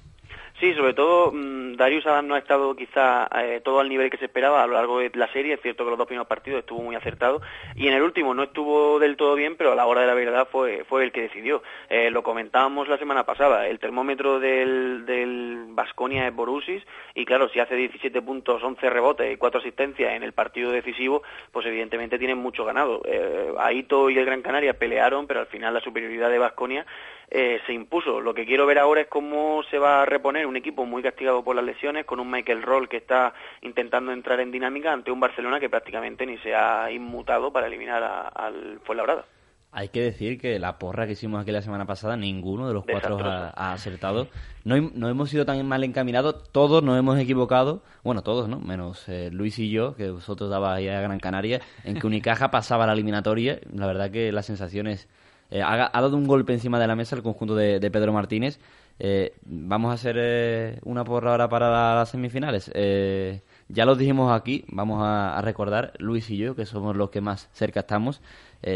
Speaker 10: Sí, sobre todo mm, Darius Adams no ha estado quizá eh, todo al nivel que se esperaba a lo largo de la serie. Es cierto que los dos primeros partidos estuvo muy acertado y en el último no estuvo del todo bien, pero a la hora de la verdad fue, fue el que decidió. Eh, lo comentábamos la semana pasada, el termómetro del, del Basconia es Borussis y claro, si hace 17 puntos, 11 rebotes y 4 asistencias en el partido decisivo, pues evidentemente tienen mucho ganado. Eh, Aito y el Gran Canaria pelearon, pero al final la superioridad de Basconia eh, se impuso. Lo que quiero ver ahora es cómo se va a reponer un equipo muy castigado por las lesiones, con un Michael Roll que está intentando entrar en dinámica ante un Barcelona que prácticamente ni se ha inmutado para eliminar a- al Fuenlabrada.
Speaker 7: Hay que decir que la porra que hicimos aquí la semana pasada, ninguno de los cuatro ha, ha acertado. No, no hemos sido tan mal encaminados, todos nos hemos equivocado, bueno, todos, ¿no? Menos eh, Luis y yo, que vosotros dabais a Gran Canaria, en que Unicaja pasaba la eliminatoria. La verdad que las sensaciones... eh, ha, dado un golpe encima de la mesa el conjunto de, Pedro Martínez. Eh, vamos a hacer eh, una porra ahora para la- las semifinales. Eh, ya lo dijimos aquí, vamos a, recordar, Luis y yo, que somos los que más cerca estamos.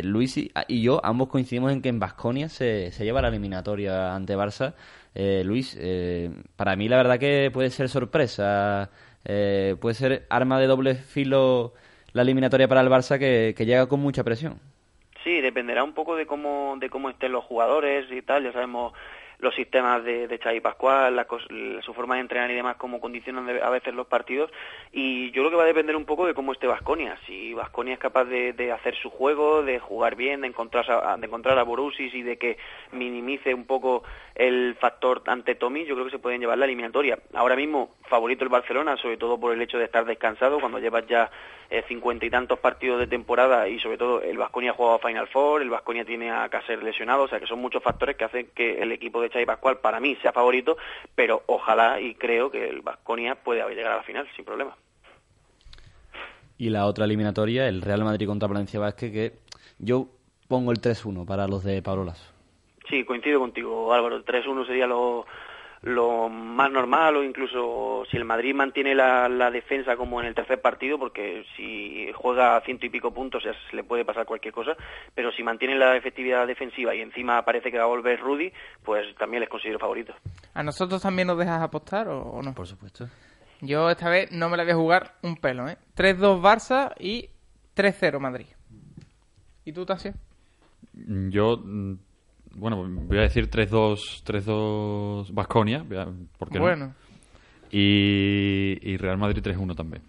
Speaker 7: Luis y, yo ambos coincidimos en que en Basconia se, se lleva la eliminatoria ante Barça. Luis, para mí la verdad que puede ser sorpresa, puede ser arma de doble filo la eliminatoria para el Barça que llega con mucha presión.
Speaker 10: Sí, dependerá un poco de cómo, de cómo estén los jugadores y tal. Ya sabemos los sistemas de, de Xavi Pascual, su forma de entrenar y demás, cómo condicionan a veces los partidos. Y yo creo que va a depender un poco de cómo esté Vasconia. Si Vasconia es capaz de, hacer su juego, de jugar bien, de encontrar de encontrar a Borussis y de que minimice un poco el factor ante Tommy, yo creo que se pueden llevar la eliminatoria. Ahora mismo, favorito el Barcelona, sobre todo por el hecho de estar descansado, cuando llevas ya cincuenta y tantos partidos de temporada y sobre todo el Vasconia ha jugado a Final Four, el Vasconia tiene a Cáceres lesionado, o sea que son muchos factores que hacen que el equipo de Xavi Pascual para mí sea favorito, pero ojalá y creo que el Vasconia puede llegar a la final sin problema.
Speaker 7: Y la otra eliminatoria, el Real Madrid contra Valencia Vázquez, que yo pongo el 3-1 para los de Pablo Lasso.
Speaker 10: Sí, coincido contigo, Álvaro. El 3-1 sería lo, lo más normal o incluso si el Madrid mantiene la, la defensa como en el tercer partido, porque si juega a ciento y pico puntos ya se le puede pasar cualquier cosa, pero si mantiene la efectividad defensiva y encima parece que va a volver Rudy, pues también les considero favoritos.
Speaker 3: ¿A nosotros también nos dejas apostar o, o no?
Speaker 7: Por supuesto.
Speaker 3: Yo esta vez no me la voy a jugar un pelo, ¿eh? 3-2 Barça y 3-0 Madrid. ¿Y tú, Tasio?
Speaker 4: Yo, bueno, voy a decir 3-2 3-2 Basconia, ¿por qué no?
Speaker 3: Bueno.
Speaker 4: Y, y Real Madrid 3-1 también.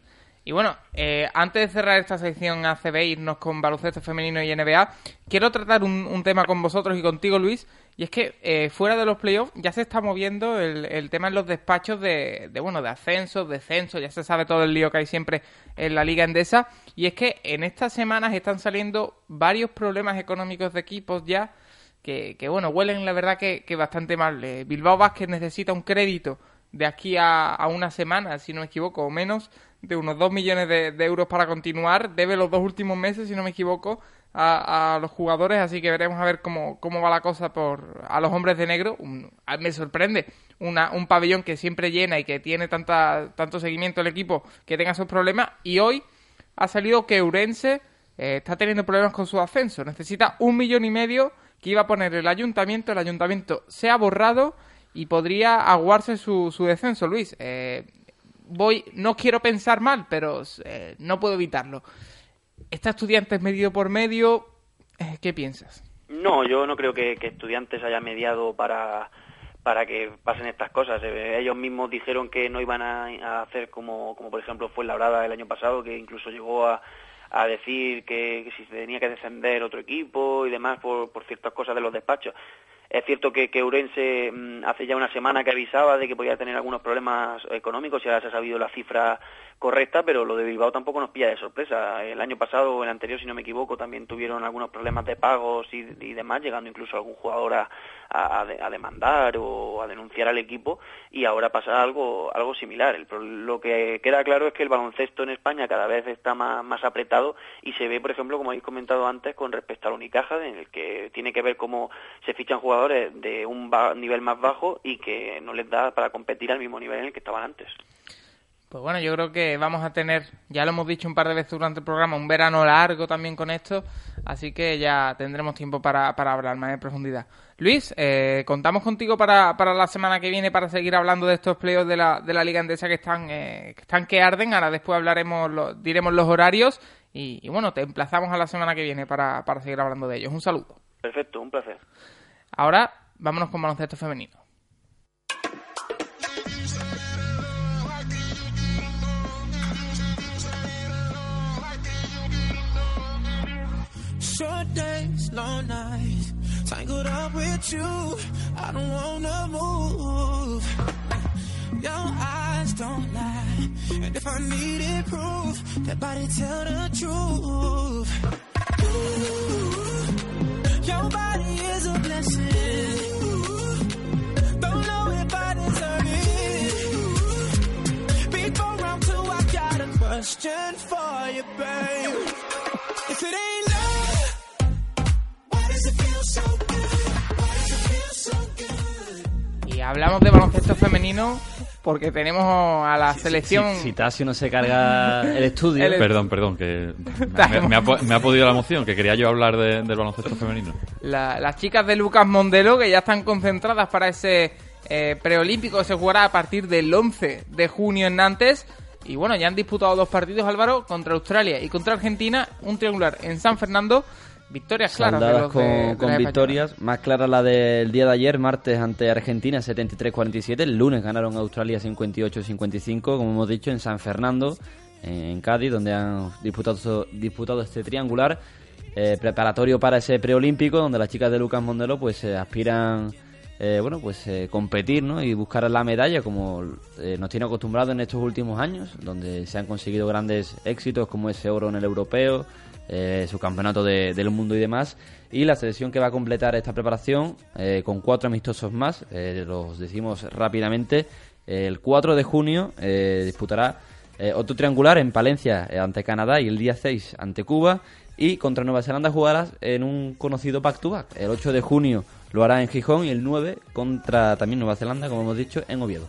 Speaker 3: Y bueno, eh, antes de cerrar esta sección ACB e irnos con baloncesto femenino y NBA, quiero tratar un, un tema con vosotros y contigo, Luis. Y es que eh, fuera de los playoffs ya se está moviendo el, el tema en los despachos de, de, bueno, de ascenso, descenso, ya se sabe todo el lío que hay siempre en la Liga Endesa. Y es que en estas semanas están saliendo varios problemas económicos de equipos ya que, bueno, huelen la verdad que, que bastante mal. Eh, Bilbao Vázquez necesita un crédito de aquí a, a, una semana, si no me equivoco, o menos, de unos 2 millones de, de, euros para continuar. Debe los dos últimos meses, si no me equivoco, a, a los jugadores, así que veremos a ver cómo, cómo va la cosa por a los hombres de negro. Me sorprende una, un pabellón que siempre llena y que tiene tanta, tanto seguimiento el equipo que tenga esos problemas. Y hoy ha salido que Urense eh, está teniendo problemas con su ascenso. Necesita un millón y medio que iba a poner el ayuntamiento. El ayuntamiento se ha borrado y podría aguarse su, su descenso, Luis. Eh, voy, no quiero pensar mal, pero eh, no puedo evitarlo. ¿Está estudiantes medio por medio? Eh, ¿Qué piensas?
Speaker 10: No, yo no creo que, que estudiantes haya mediado para para que pasen estas cosas. Eh, ellos mismos dijeron que no iban a, hacer como, como por ejemplo fue Labrada el año pasado, que incluso llegó a, a decir que, si se tenía que defender otro equipo y demás por, por ciertas cosas de los despachos. Es cierto que, que Urense mmm, hace ya una semana que avisaba de que podía tener algunos problemas económicos y ahora se ha sabido la cifra correcta, pero lo de Bilbao tampoco nos pilla de sorpresa. El año pasado o el anterior, si no me equivoco, también tuvieron algunos problemas de pagos y, demás, llegando incluso algún jugador a, demandar o a denunciar al equipo y ahora pasa algo, algo similar. Lo que queda claro es que el baloncesto en España cada vez está más, más apretado y se ve, por ejemplo, como habéis comentado antes, con respecto al Unicaja, en el que tiene que ver cómo se fichan jugadores de un nivel más bajo y que no les da para competir al mismo nivel en el que estaban antes.
Speaker 3: Pues bueno, yo creo que vamos a tener, ya lo hemos dicho un par de veces durante el programa, un verano largo también con esto, así que ya tendremos tiempo para, para hablar más en profundidad. Luis, eh, contamos contigo para, para la semana que viene para seguir hablando de estos playoffs de la, de la Liga Endesa que están, eh, que están que arden, ahora después hablaremos, lo- diremos los horarios y, y bueno, te emplazamos a la semana que viene para, para seguir hablando de ellos. Un saludo.
Speaker 10: Perfecto, un placer.
Speaker 3: Ahora, vámonos con baloncesto femenino.
Speaker 11: Short days, long nights, tangled up with you. I don't wanna move. Your eyes don't lie, and if I needed proof, that body tell the truth. Ooh, your body is a blessing. Question for you, babe. If it ain't love,
Speaker 3: hablamos de baloncesto femenino porque tenemos a la selección...
Speaker 7: Si, si Tasio no se carga el estudio.
Speaker 3: El-
Speaker 4: Perdón, perdón, que me, me ha, me ha podido la emoción, que quería yo hablar de- del baloncesto femenino.
Speaker 3: La- las chicas de Lucas Mondelo que ya están concentradas para ese eh, preolímpico que se jugará a partir del 11 de junio en Nantes. Y bueno, ya han disputado dos partidos, Álvaro, contra Australia y contra Argentina. Un triangular en San Fernando. Victorias claras de los
Speaker 7: con,
Speaker 3: de- de
Speaker 7: con
Speaker 3: las
Speaker 7: victorias, más clara la del día de ayer, martes ante Argentina 73-47, el lunes ganaron Australia 58-55, como hemos dicho, en San Fernando, en, en Cádiz, donde han disputado, disputado este triangular eh, preparatorio para ese preolímpico, donde las chicas de Lucas Mondelo pues eh, aspiran eh, bueno pues eh, competir ¿no? y buscar la medalla como eh, nos tiene acostumbrado en estos últimos años, donde se han conseguido grandes éxitos como ese oro en el europeo, eh, su campeonato de- del mundo y demás. Y la selección que va a completar esta preparación eh, con cuatro amistosos más, eh, los decimos rápidamente, el 4 de junio disputará otro triangular en Palencia ante Canadá y el día 6 ante Cuba. Y contra Nueva Zelanda jugará en un conocido back-to-back. El 8 de junio lo hará en Gijón y el 9 contra también Nueva Zelanda, como hemos dicho, en Oviedo.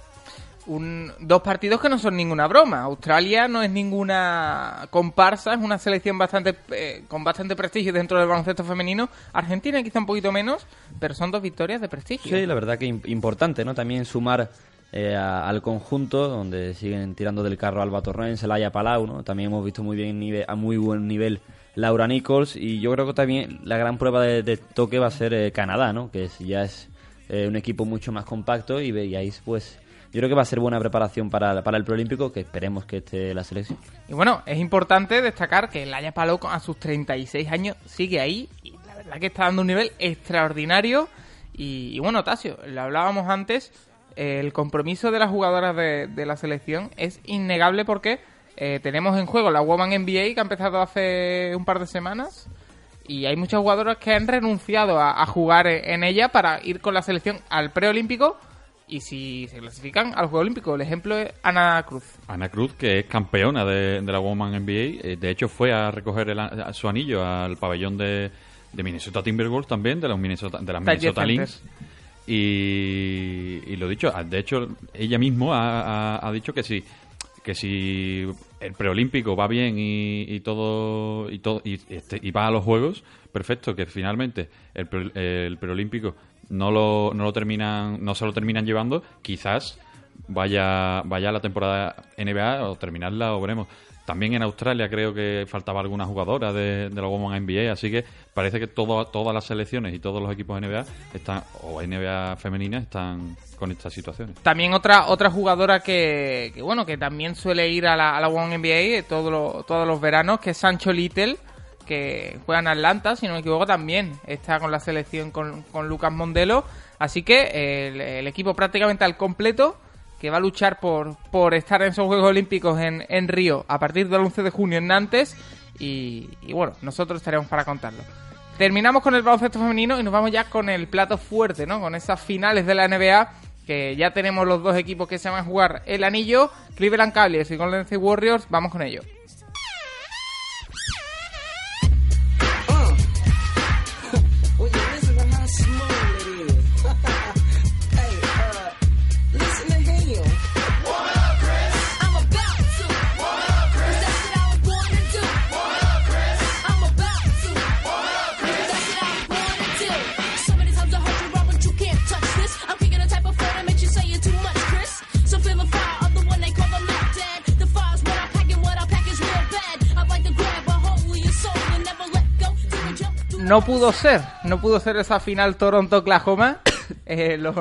Speaker 3: Un- dos partidos que no son ninguna broma. Australia no es ninguna comparsa, es una selección bastante eh, con bastante prestigio dentro del baloncesto femenino. Argentina quizá un poquito menos, pero son dos victorias de prestigio.
Speaker 7: Sí, la verdad que im- importante, ¿no? También sumar eh, al conjunto, donde siguen tirando del carro Alba Torrens, Celaya Palau, ¿no? También hemos visto muy bien a muy buen nivel Laura Nichols y yo creo que también la gran prueba de, toque va a ser eh, Canadá, ¿no? Que es- ya es eh, un equipo mucho más compacto y veáis, pues, yo creo que va a ser buena preparación para, para el preolímpico, que esperemos que esté la selección.
Speaker 3: Y bueno, es importante destacar que Laia Palau a sus 36 años sigue ahí y la verdad que está dando un nivel extraordinario. Y, bueno, Tasio, lo hablábamos antes, el compromiso de las jugadoras de, de la selección es innegable porque eh, tenemos en juego la Woman NBA que ha empezado hace un par de semanas y hay muchas jugadoras que han renunciado a jugar en ella para ir con la selección al preolímpico y si se clasifican al Juego Olímpico. El ejemplo es Ana Cruz.
Speaker 4: Ana Cruz, que es campeona de, de la Woman NBA, eh, de hecho fue a recoger el a- su anillo al pabellón de, de Minnesota Timberwolves también, de, los Minnesota, de las Minnesota Lynx. Y, y lo dicho, de hecho, ella mismo ha, ha- ha dicho que si que si el preolímpico va bien y, todo y todo y, este, y va a los juegos perfecto que finalmente el, pre- el preolímpico no lo, no lo terminan no se lo terminan llevando quizás vaya vaya la temporada NBA o terminarla o veremos también en Australia creo que faltaba alguna jugadora de, de la Women NBA así que parece que todo, todas las selecciones y todos los equipos NBA están o NBA femeninas están con estas situaciones.
Speaker 3: También otra otra jugadora que, que, bueno que también suele ir a la, a One NBA todos los todos los veranos que es Sancho Little que juega en Atlanta si no me equivoco también está con la selección con, Lucas Mondelo. Así que el, el equipo prácticamente al completo que va a luchar por, por estar en esos Juegos Olímpicos en, en Río a partir del 11 de junio en Nantes y, bueno, nosotros estaremos para contarlo. Terminamos con el baloncesto femenino y nos vamos ya con el plato fuerte, ¿no? Con esas finales de la NBA que ya tenemos los dos equipos que se van a jugar el anillo, Cleveland Cavaliers y Golden State Warriors, vamos con ello. No pudo ser, no pudo ser esa final Toronto-Oklahoma. Eh, lo-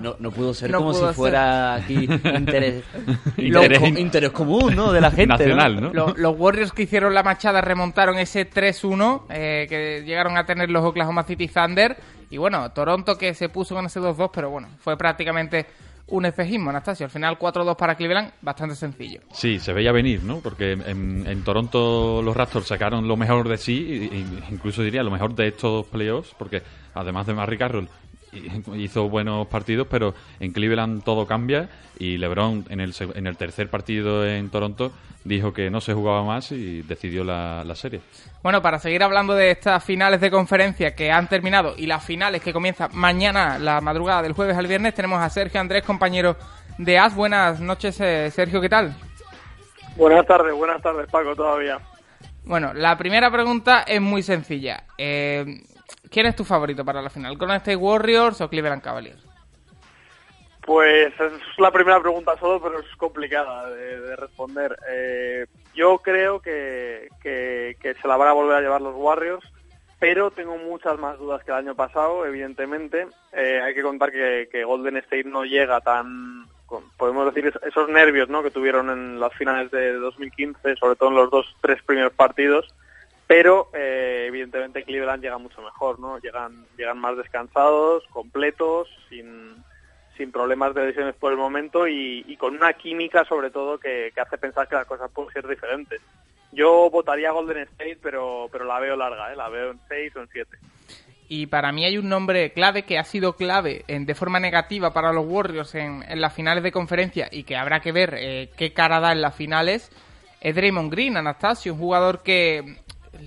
Speaker 7: No, no pudo ser
Speaker 3: No
Speaker 7: como
Speaker 3: pudo
Speaker 7: si
Speaker 3: ser.
Speaker 7: fuera aquí interés,
Speaker 4: Interés
Speaker 7: lo-
Speaker 4: in-
Speaker 7: interés común, ¿no? De la gente.
Speaker 4: Nacional, ¿no?
Speaker 3: Lo- los Warriors que hicieron la machada remontaron ese 3-1 eh, que llegaron a tener los Oklahoma City Thunder. Y bueno, Toronto que se puso con ese 2-2, pero bueno, fue prácticamente un espejismo, Anastasio. Al final 4-2 para Cleveland, bastante sencillo.
Speaker 4: Sí, se veía venir, ¿no? Porque en, Toronto los Raptors sacaron lo mejor de sí, y incluso diría lo mejor de estos playoffs, porque además de Marry Carroll hizo buenos partidos, pero en Cleveland todo cambia y LeBron en el, en el tercer partido en Toronto dijo que no se jugaba más y decidió la, la serie.
Speaker 3: Bueno, para seguir hablando de estas finales de conferencia que han terminado y las finales que comienzan mañana, la madrugada del jueves al viernes, tenemos a Sergio Andrés, compañero de AS. Buenas noches, eh, Sergio, ¿qué tal?
Speaker 12: Buenas tardes, buenas tardes, Paco, todavía.
Speaker 3: Bueno, la primera pregunta es muy sencilla. Eh, ¿Quién es tu favorito para la final? ¿Golden State Warriors o Cleveland Cavaliers?
Speaker 12: Pues es la primera pregunta solo, pero es complicada de, de responder. Eh, yo creo que, que, se la van a volver a llevar los Warriors, pero tengo muchas más dudas que el año pasado, evidentemente. Eh, hay que contar que, Golden State no llega tan, con- podemos decir, es- esos nervios ¿no? que tuvieron en las finales de 2015, sobre todo en los dos, tres primeros partidos. Pero eh, evidentemente Cleveland llega mucho mejor, ¿no? Llegan, llegan más descansados, completos, sin, sin problemas de lesiones por el momento y, con una química sobre todo que, que hace pensar que las cosas pueden ser diferentes. Yo votaría Golden State, pero, pero la veo larga, ¿eh? la veo en 6 o en 7.
Speaker 3: Y para mí hay un nombre clave que ha sido clave en, de forma negativa para los Warriors en, en las finales de conferencia y que habrá que ver eh, qué cara da en las finales. Es Draymond Green, Anastasio, un jugador que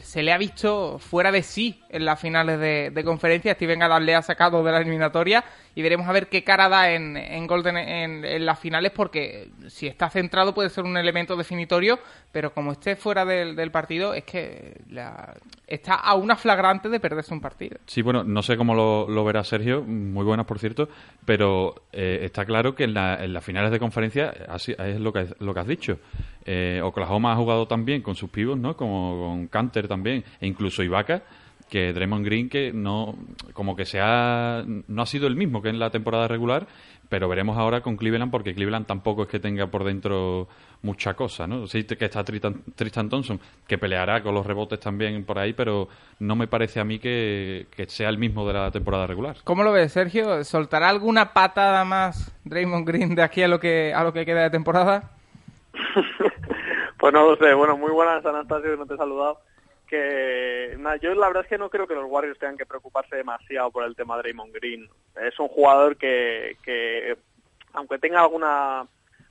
Speaker 3: se le ha visto fuera de sí en las finales de, conferencia. Steven Adams le ha sacado de la eliminatoria y veremos a ver qué cara da en, en Golden en, las finales porque si está centrado puede ser un elemento definitorio, pero como esté fuera del, del partido es que la- está a una flagrante de perderse un partido.
Speaker 4: Sí, bueno, no sé cómo lo, lo verá Sergio, muy buenas por cierto, pero eh, está claro que en, la- en las finales de conferencia así, es lo que, lo que has dicho. Eh, Oklahoma ha jugado también con sus pibos, ¿no? Como con Canter también, e incluso Ibaka, que Draymond Green que no, como que se ha, no ha sido el mismo que en la temporada regular, pero veremos ahora con Cleveland porque Cleveland tampoco es que tenga por dentro mucha cosa, ¿no? Sí que está Tristan, Tristan Thompson, que peleará con los rebotes también por ahí, pero no me parece a mí que, que sea el mismo de la temporada regular.
Speaker 3: ¿Cómo lo ves, Sergio? ¿Soltará alguna patada más Draymond Green de aquí a lo que a lo que queda de temporada?
Speaker 12: Pues no lo sé, bueno, muy buenas Anastasio, que no te he saludado. Que yo la verdad es que no creo que los Warriors tengan que preocuparse demasiado por el tema de Draymond Green. Es un jugador que, que aunque tenga alguna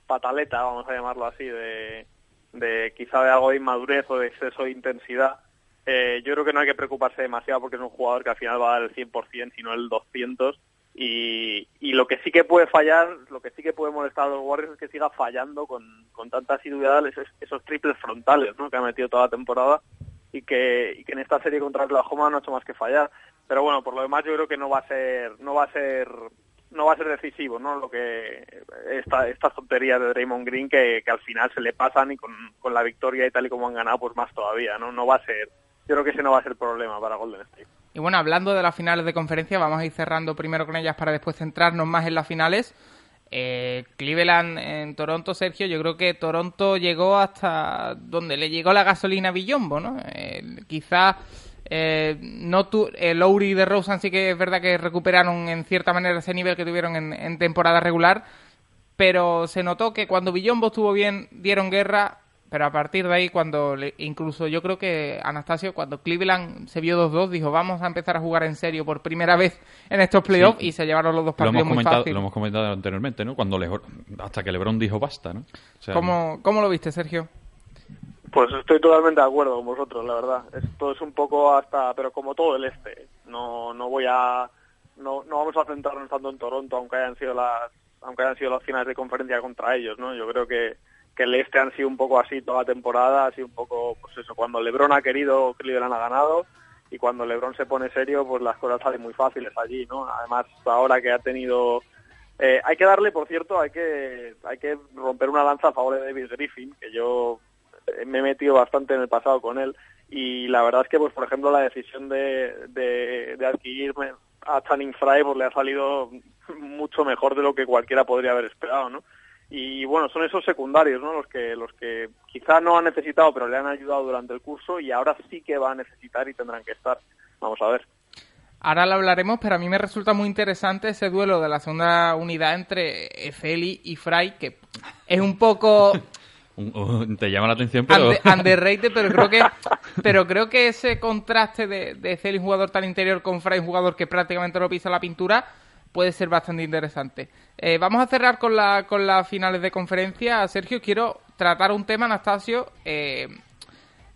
Speaker 12: pataleta, vamos a llamarlo así, de, de quizá de algo de inmadurez o de exceso de intensidad, eh, yo creo que no hay que preocuparse demasiado porque es un jugador que al final va a dar el 100%, sino el 200%. Y, y lo que sí que puede fallar, lo que sí que puede molestar a los Warriors es que siga fallando con, con tanta asiduidad esos, esos triples frontales ¿no? que ha metido toda la temporada y que, y que en esta serie contra Oklahoma no ha hecho más que fallar. Pero bueno, por lo demás yo creo que no va a ser, no va a ser, no va a ser decisivo, ¿no? Lo que esta, estas tonterías de Draymond Green que, que al final se le pasan y con, con la victoria y tal y como han ganado, pues más todavía, ¿no? No va a ser, yo creo que ese no va a ser problema para Golden State.
Speaker 3: Y bueno, hablando de las finales de conferencia, vamos a ir cerrando primero con ellas para después centrarnos más en las finales. Eh, Cleveland en Toronto, Sergio, yo creo que Toronto llegó hasta donde le llegó la gasolina a Billombo, ¿no? Eh, quizá eh, no tu, eh, Lowry de Rosen sí que es verdad que recuperaron en cierta manera ese nivel que tuvieron en, en temporada regular, pero se notó que cuando Billombo estuvo bien dieron guerra, pero a partir de ahí cuando le- incluso yo creo que Anastasio cuando Cleveland se vio 2-2 dijo vamos a empezar a jugar en serio por primera vez en estos playoffs
Speaker 4: Sí.
Speaker 3: y se llevaron los dos
Speaker 4: Lo
Speaker 3: partidos
Speaker 4: hemos,
Speaker 3: muy
Speaker 4: comentado,
Speaker 3: fácil.
Speaker 4: lo hemos comentado anteriormente, ¿no? Cuando Le- hasta que LeBron dijo basta, ¿no? O sea,
Speaker 3: ¿Cómo, ¿Cómo lo viste, Sergio?
Speaker 12: Pues estoy totalmente de acuerdo con vosotros, la verdad. Esto es un poco hasta, pero como todo el este. No, no voy a, no, no vamos a centrarnos tanto en Toronto, aunque hayan sido las, aunque hayan sido las finales de conferencia contra ellos, ¿no? Yo creo que, que el este han sido un poco así toda la temporada, ha sido un poco, pues eso, cuando LeBron ha querido, Cleveland ha ganado, y cuando LeBron se pone serio, pues las cosas salen muy fáciles allí, ¿no? Además, ahora que ha tenido eh, hay que darle, por cierto, hay que hay que romper una lanza a favor de David Griffin, que yo me he metido bastante en el pasado con él y la verdad es que, pues por ejemplo, la decisión de, de, de adquirirme a Channing Frye pues, le ha salido mucho mejor de lo que cualquiera podría haber esperado, ¿no? Y bueno, son esos secundarios, ¿no? Los que, los que quizá no han necesitado, pero le han ayudado durante el curso y ahora sí que va a necesitar y tendrán que estar. Vamos a ver.
Speaker 3: Ahora lo hablaremos, pero a mí me resulta muy interesante ese duelo de la segunda unidad entre Feli y Fry, que es un poco
Speaker 4: Te llama la atención, pero...
Speaker 3: Underrated, pero creo que pero creo que ese contraste de, de un jugador tan interior, con Fry, un jugador que prácticamente no pisa la pintura, puede ser bastante interesante. Eh, vamos a cerrar con, la, con las finales de conferencia. Sergio, quiero tratar un tema, Anastasio. eh,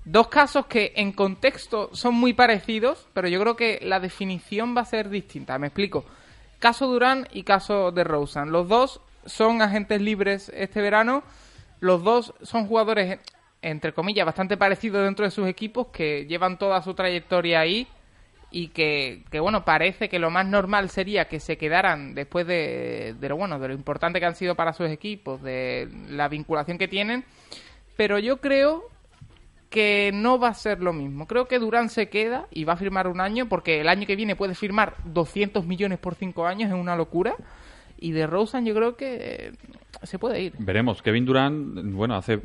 Speaker 3: dos casos que en contexto son muy parecidos, pero yo creo que la definición va a ser distinta. Me explico. Caso Durán y caso de Rosen. Los dos son agentes libres este verano. Los dos son jugadores, entre comillas, bastante parecidos dentro de sus equipos, que llevan toda su trayectoria ahí y que, que, bueno, parece que lo más normal sería que se quedaran después de, de lo bueno, de lo importante que han sido para sus equipos, de la vinculación que tienen. Pero yo creo que no va a ser lo mismo. Creo que Durán se queda y va a firmar un año, porque el año que viene puede firmar 200 millones por 5 años, es una locura. Y de Rosen yo creo que eh, se puede ir.
Speaker 4: Veremos. Kevin Durant, bueno, hace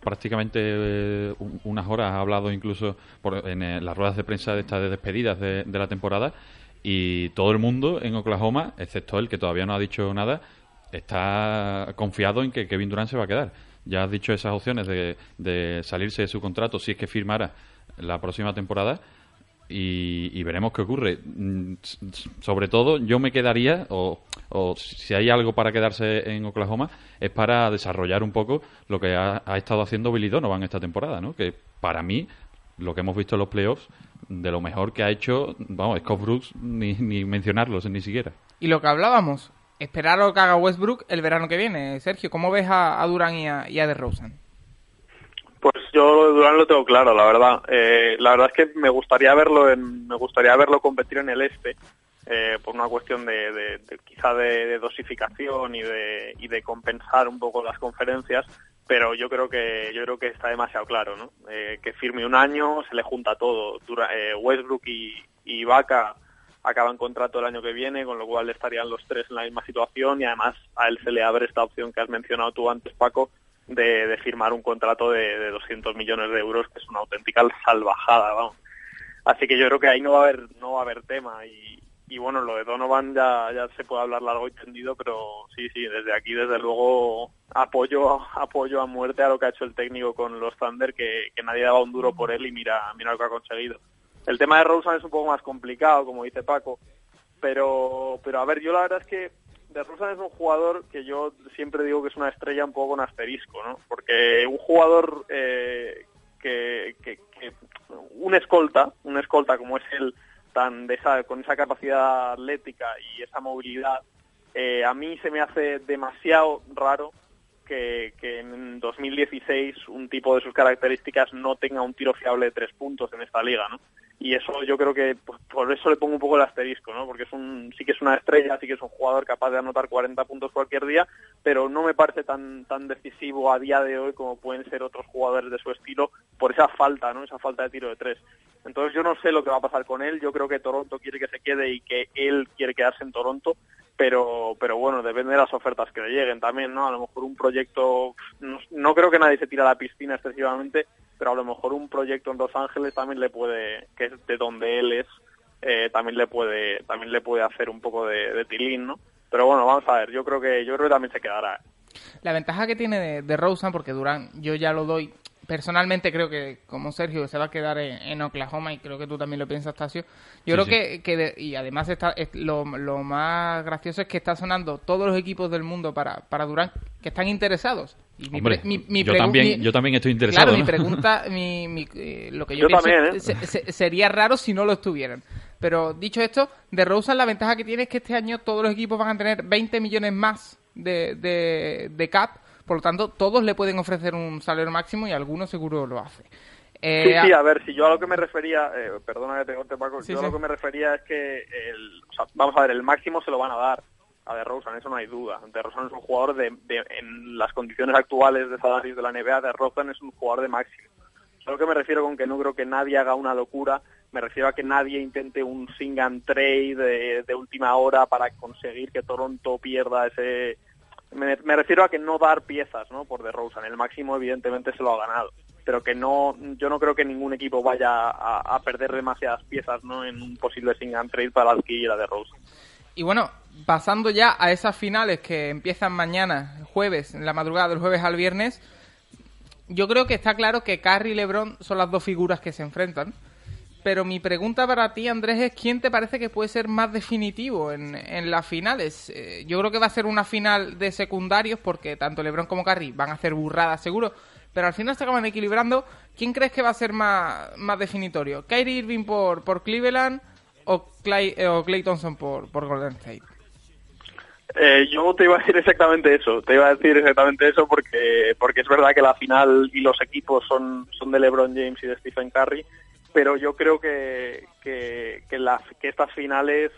Speaker 4: prácticamente eh, un- unas horas ha hablado incluso por- en eh, las ruedas de prensa de estas de despedidas de, de la temporada y todo el mundo en Oklahoma, excepto él que todavía no ha dicho nada, está confiado en que Kevin Durant se va a quedar. Ya has dicho esas opciones de, de salirse de su contrato si es que firmara la próxima temporada y, veremos qué ocurre. Mm, Sobre todo, yo me quedaría, o, o si hay algo para quedarse en Oklahoma, es para desarrollar un poco lo que ha, ha estado haciendo Billy Donovan esta temporada, ¿no? Que para mí, lo que hemos visto en los playoffs, de lo mejor que ha hecho, vamos, Scott Brooks, ni, ni mencionarlos, ni siquiera.
Speaker 3: Y lo que hablábamos, esperar a lo que haga Westbrook el verano que viene. Sergio, ¿cómo ves a, a Durán y a, y a DeRozan?
Speaker 12: Pues yo Durán lo tengo claro, la verdad. Eh, la verdad es que me gustaría verlo en, me gustaría verlo competir en el este eh, por una cuestión de, de- quizá de, dosificación y de, y de compensar un poco las conferencias, pero yo creo que yo creo que está demasiado claro, ¿no? Eh, que firme un año, se le junta todo. Dura- eh, Westbrook y, y Ibaka acaban contrato el año que viene, con lo cual estarían los tres en la misma situación y además a él se le abre esta opción que has mencionado tú antes, Paco, de, de firmar un contrato de, de 200 millones de euros, que es una auténtica salvajada, vamos. Así que yo creo que ahí no va a haber no va a haber tema y, y bueno, lo de Donovan ya, ya se puede hablar largo y tendido, pero sí, sí, desde aquí desde luego apoyo apoyo a muerte a lo que ha hecho el técnico con los Thunder, que, nadie daba un duro por él y mira, mira lo que ha conseguido. El tema de Rosen es un poco más complicado, como dice Paco, pero pero a ver, yo la verdad es que de Rosen es un jugador que yo siempre digo que es una estrella un poco con asterisco, ¿no? Porque un jugador eh, que- un escolta, un escolta como es él, tan de esa, con esa capacidad atlética y esa movilidad, eh, a mí se me hace demasiado raro que, que en 2016 un tipo de sus características no tenga un tiro fiable de tres puntos en esta liga, ¿no? Y eso yo creo que pues, por eso le pongo un poco el asterisco, ¿no? Porque es un, sí que es una estrella, sí que es un jugador capaz de anotar 40 puntos cualquier día, pero no me parece tan tan decisivo a día de hoy como pueden ser otros jugadores de su estilo por esa falta, ¿no? Esa falta de tiro de tres. Entonces yo no sé lo que va a pasar con él. Yo creo que Toronto quiere que se quede y que él quiere quedarse en Toronto, pero pero bueno, depende de las ofertas que le lleguen también, ¿no? A lo mejor un proyecto, no, creo que nadie se tire a la piscina excesivamente, pero a lo mejor un proyecto en Los Ángeles también le puede, que es de donde él es, eh, también le puede también le puede hacer un poco de, de tilín, ¿no? Pero bueno, vamos a ver. Yo creo que yo creo que también se quedará.
Speaker 3: La ventaja que tiene de, de Rosen, porque Durán yo ya lo doy, personalmente creo que como Sergio se va a quedar en, en Oklahoma y creo que tú también lo piensas, Tasio. Yo
Speaker 4: Sí,
Speaker 3: creo
Speaker 4: sí.
Speaker 3: que, que de- y además está, es- lo, lo más gracioso es que está sonando todos los equipos del mundo para, para Durán que están interesados. Y mi
Speaker 4: Hombre,
Speaker 3: pre- mi- mi
Speaker 4: yo, también,
Speaker 3: mi-
Speaker 4: yo también estoy interesado.
Speaker 3: Claro, mi pregunta, mi, mi, eh, lo que yo,
Speaker 12: Yo
Speaker 3: pienso
Speaker 12: también, ¿eh?
Speaker 3: se- se- sería raro si no lo estuvieran. Pero dicho esto, de Rosen la ventaja que tiene es que este año todos los equipos van a tener 20 millones más de, de, de cap, por lo tanto todos le pueden ofrecer un salario máximo y algunos seguro lo hace. Eh,
Speaker 12: Sí, sí, a ver, si yo a lo que me refería, eh, perdona que te corte Paco,
Speaker 3: Sí,
Speaker 12: yo a lo que me refería es que, el, o sea, vamos a ver, el máximo se lo van a dar, a DeRozan, eso no hay duda. DeRozan es un jugador de, de- en las condiciones actuales de salarios de la NBA, DeRozan es un jugador de máximo. A lo que me refiero con que no creo que nadie haga una locura, me refiero a que nadie intente un sing and trade de, de última hora para conseguir que Toronto pierda ese... Me, refiero a que no dar piezas ¿no? por DeRozan. El máximo evidentemente se lo ha ganado, pero que no, yo no creo que ningún equipo vaya a, a perder demasiadas piezas ¿no? en un posible sing and trade para adquirir a DeRozan.
Speaker 3: Y bueno, pasando ya a esas finales que empiezan mañana, jueves, en la madrugada del jueves al viernes, yo creo que está claro que Curry y LeBron son las dos figuras que se enfrentan. Pero mi pregunta para ti, Andrés, es ¿quién te parece que puede ser más definitivo en, en las finales? Eh, yo creo que va a ser una final de secundarios porque tanto LeBron como Curry van a hacer burradas seguro, pero al final se acaban equilibrando. ¿Quién crees que va a ser más, más definitorio? ¿Kyrie Irving por, por Cleveland o Clay, eh, o Clay Thompson por, por Golden State?
Speaker 12: Eh, yo te iba a decir exactamente eso, te iba a decir exactamente eso porque porque es verdad que la final y los equipos son, son de LeBron James y de Stephen Curry, pero yo creo que, que, que, estas finales,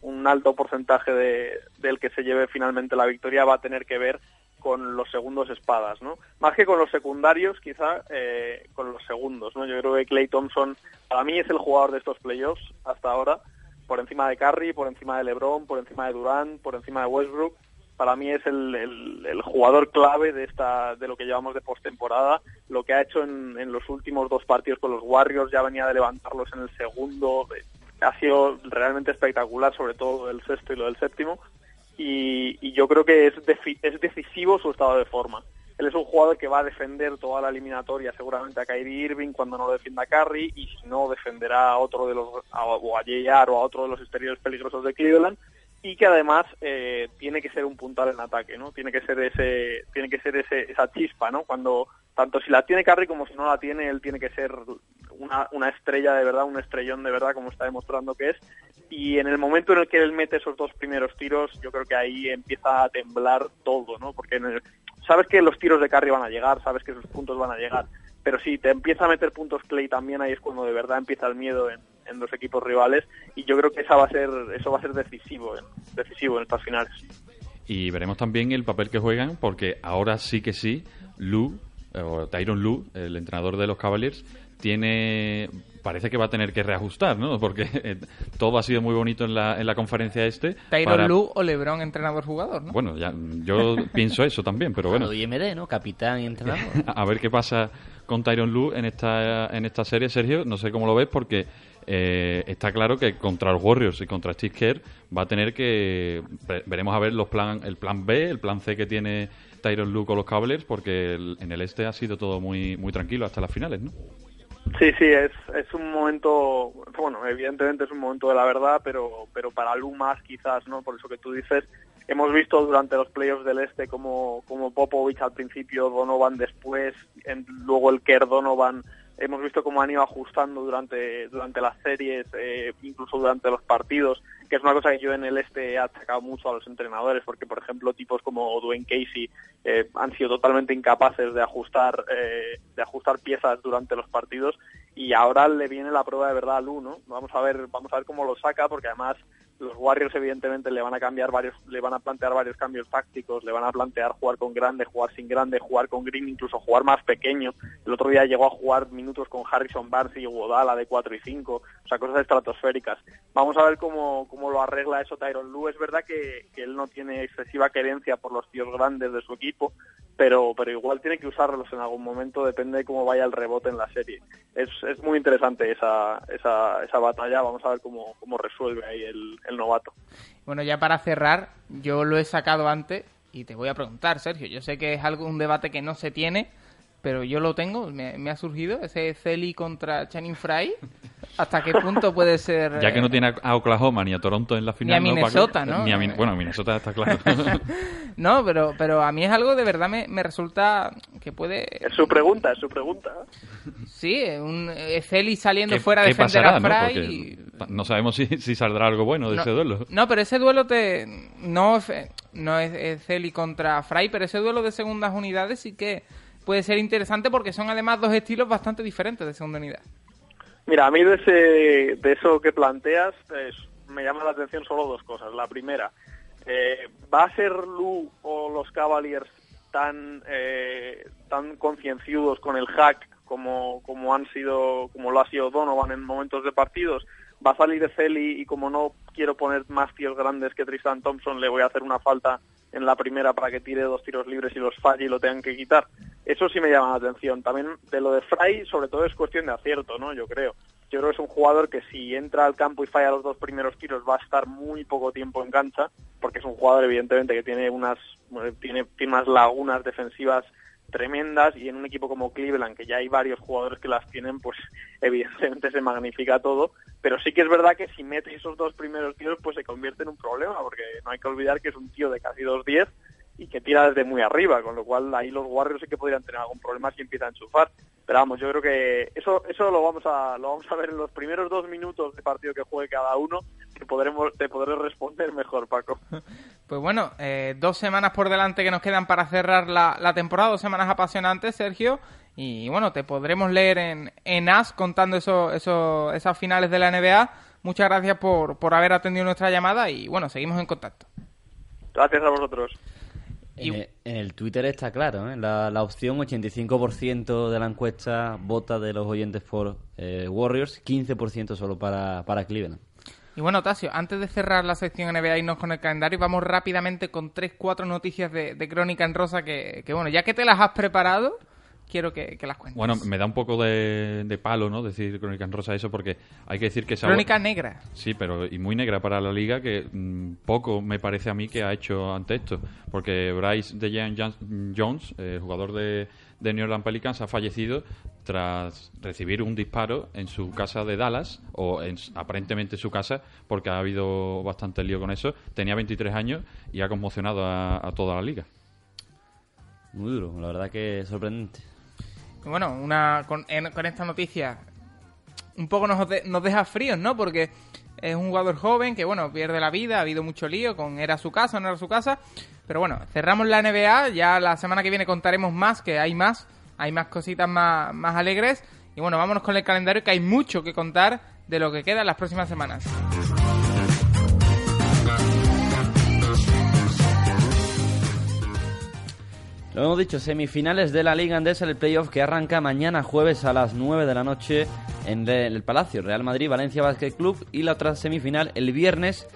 Speaker 12: un alto porcentaje de, del que se lleve finalmente la victoria va a tener que ver con los segundos espadas, ¿no? Más que con los secundarios, quizá eh, con los segundos, ¿no? Yo creo que Clay Thompson para mí es el jugador de estos playoffs hasta ahora, por encima de Curry, por encima de LeBron, por encima de Durant, por encima de Westbrook. Para mí es el, jugador clave de esta de lo que llevamos de postemporada. Lo que ha hecho en, los últimos dos partidos con los Warriors, ya venía de levantarlos en el segundo. eh, Ha sido realmente espectacular, sobre todo el sexto y lo del séptimo. Y, yo creo que es, decisivo su estado de forma. Él es un jugador que va a defender toda la eliminatoria seguramente a Kyrie Irving cuando no defienda a Curry y si no defenderá a otro de los a- o a JR o a otro de los exteriores peligrosos de Cleveland y que además eh, tiene que ser un puntal en ataque, ¿no? Tiene que ser ese tiene que ser ese, esa chispa, ¿no? Cuando tanto si la tiene Curry como si no la tiene, él tiene que ser una, una estrella de verdad, un estrellón de verdad como está demostrando que es y en el momento en el que él mete esos dos primeros tiros, yo creo que ahí empieza a temblar todo, ¿no? Porque sabes que los tiros de Curry van a llegar, sabes que sus puntos van a llegar, pero si te empieza a meter puntos Clay también ahí es cuando de verdad empieza el miedo en, en los equipos rivales y yo creo que esa va a ser eso va a ser decisivo, en- decisivo en estas finales.
Speaker 4: Y veremos también el papel que juegan, porque ahora sí que sí, Lu, eh, o Tyron Lu, el entrenador de los Cavaliers, tiene. Parece que va a tener que reajustar, ¿no? Porque eh, todo ha sido muy bonito en la, en la conferencia este.
Speaker 3: Tyron
Speaker 4: para-
Speaker 3: Lu o LeBron entrenador-jugador, ¿no?
Speaker 4: Bueno, ya, yo pienso eso también, pero bueno.
Speaker 7: IMD, ¿no? Capitán y entrenador.
Speaker 4: a ver qué pasa con Tyron Lu en esta, en esta serie, Sergio. No sé cómo lo ves, porque eh, está claro que contra los Warriors y contra Steve Kerr va a tener que. ve- Veremos a ver los plan, el plan B, el plan C que tiene Tyron Lu con los Cavaliers, porque el- en el este ha sido todo muy, muy tranquilo hasta las finales, ¿no?
Speaker 12: Sí, sí, es, es un momento, bueno, evidentemente es un momento de la verdad, pero, pero para Lu más quizás, ¿no? Por eso que tú dices, hemos visto durante los playoffs del Este como, como Popovich al principio, Donovan después, luego el Kerr Donovan, hemos visto cómo han ido ajustando durante, durante las series, eh, incluso durante los partidos, que es una cosa que yo en el Este he atacado mucho a los entrenadores, porque por ejemplo tipos como Dwayne Casey eh, han sido totalmente incapaces de ajustar, eh, de ajustar piezas durante los partidos y ahora le viene la prueba de verdad a Lu, ¿no? Vamos a ver, vamos a ver cómo lo saca, porque además los Warriors evidentemente le van a cambiar varios, le van a plantear varios cambios tácticos, le van a plantear jugar con grande, jugar sin grande, jugar con Green, incluso jugar más pequeño. El otro día llegó a jugar minutos con Harrison Barnes y Guadala de 4 y 5, o sea, cosas estratosféricas. Vamos a ver cómo, cómo lo arregla eso Tyron Lue. Es verdad que, que él no tiene excesiva querencia por los tíos grandes de su equipo, pero, pero igual tiene que usarlos en algún momento, depende de cómo vaya el rebote en la serie. Es, es muy interesante esa, esa, esa batalla, vamos a ver cómo, cómo resuelve ahí el, el novato.
Speaker 3: Bueno, ya para cerrar, yo lo he sacado antes y te voy a preguntar, Sergio. Yo sé que es algo un debate que no se tiene, pero yo lo tengo, me, me ha surgido ese Celi contra Channing Fry. ¿Hasta qué punto puede ser?
Speaker 4: Ya que
Speaker 3: eh,
Speaker 4: no tiene a- Oklahoma ni a Toronto en la final.
Speaker 3: Ni a
Speaker 4: ¿no?
Speaker 3: Minnesota, ¿no?
Speaker 4: Ni a Min- bueno, a Minnesota está claro.
Speaker 3: No, pero, pero a mí es algo de verdad me, me resulta que puede...
Speaker 12: Es su pregunta, es su pregunta.
Speaker 3: Sí, un eh, Celi saliendo
Speaker 4: ¿Qué-
Speaker 3: fuera a
Speaker 4: qué
Speaker 3: defender
Speaker 4: pasará,
Speaker 3: a
Speaker 4: no?
Speaker 3: Fry.
Speaker 4: Porque no sabemos si, si saldrá algo bueno de
Speaker 3: no,
Speaker 4: ese duelo.
Speaker 3: No, pero ese duelo te no, es- no es, es Celi contra Fry, pero ese duelo de segundas unidades sí que puede ser interesante porque son además dos estilos bastante diferentes de segunda unidad.
Speaker 12: Mira, a mí de, ese, de eso que planteas me llama la atención solo dos cosas. La primera, Eh, ¿Va a ser Lu o los Cavaliers tan, eh, tan concienciudos con el hack como, como han sido, como lo ha sido Donovan en momentos de partidos? Va a salir Celi y como no quiero poner más tíos grandes que Tristan Thompson, le voy a hacer una falta en la primera para que tire dos tiros libres y los falle y lo tengan que quitar. Eso sí me llama la atención. También de lo de Fry, sobre todo es cuestión de acierto, ¿no? Yo creo. Yo creo que es un jugador que si entra al campo y falla los dos primeros tiros va a estar muy poco tiempo en cancha, porque es un jugador evidentemente que tiene unas tiene, tiene unas lagunas defensivas tremendas y en un equipo como Cleveland, que ya hay varios jugadores que las tienen, pues evidentemente se magnifica todo, pero sí que es verdad que si mete esos dos primeros tiros, pues se convierte en un problema, porque no hay que olvidar que es un tío de casi 2'10 y que tira desde muy arriba, con lo cual ahí los Warriors sí que podrían tener algún problema si empieza a enchufar. Pero vamos, yo creo que eso eso lo vamos a lo vamos a ver en los primeros dos minutos de partido que juegue cada uno, que podremos te podré responder mejor, Paco.
Speaker 3: Pues bueno, eh, dos semanas por delante que nos quedan para cerrar la, la temporada, dos semanas apasionantes, Sergio. Y bueno, te podremos leer en, en AS contando eso, eso, esas finales de la NBA. Muchas gracias por, por haber atendido nuestra llamada y bueno, seguimos en contacto.
Speaker 12: Gracias a vosotros.
Speaker 7: En, el, en el Twitter está claro, ¿eh? la, la opción 85% de la encuesta vota de los oyentes por eh, Warriors, 15% solo para, para Cleveland.
Speaker 3: Y bueno, Tasio, antes de cerrar la sección NBA y irnos con el calendario, vamos rápidamente con tres, cuatro noticias de, de Crónica en Rosa que, que, bueno, ya que te las has preparado, quiero que, que, las cuentes.
Speaker 4: Bueno, me da un poco de, de, palo, ¿no? Decir Crónica en Rosa eso porque hay que decir que esa...
Speaker 3: Crónica negra.
Speaker 4: Sí, pero y muy negra para la liga que mmm, poco me parece a mí que ha hecho ante esto. Porque Bryce DeJean Jones, eh, jugador de, de New Orleans Pelicans, ha fallecido tras recibir un disparo en su casa de Dallas, o en, aparentemente su casa, porque ha habido bastante lío con eso. Tenía 23 años y ha conmocionado a, a toda la liga.
Speaker 7: Muy duro, la verdad que sorprendente.
Speaker 3: Bueno, una con, en, con esta noticia un poco nos, de, nos deja fríos, ¿no? Porque es un jugador joven que, bueno, pierde la vida, ha habido mucho lío con era su casa, no era su casa. Pero bueno, cerramos la NBA, ya la semana que viene contaremos más, que hay más, hay más cositas más, más alegres. Y bueno, vámonos con el calendario, que hay mucho que contar de lo que queda en las próximas semanas.
Speaker 7: Lo hemos dicho, semifinales de la Liga Andesa, el playoff que arranca mañana jueves a las 9 de la noche en el Palacio, Real Madrid, Valencia Basket Club y la otra semifinal el viernes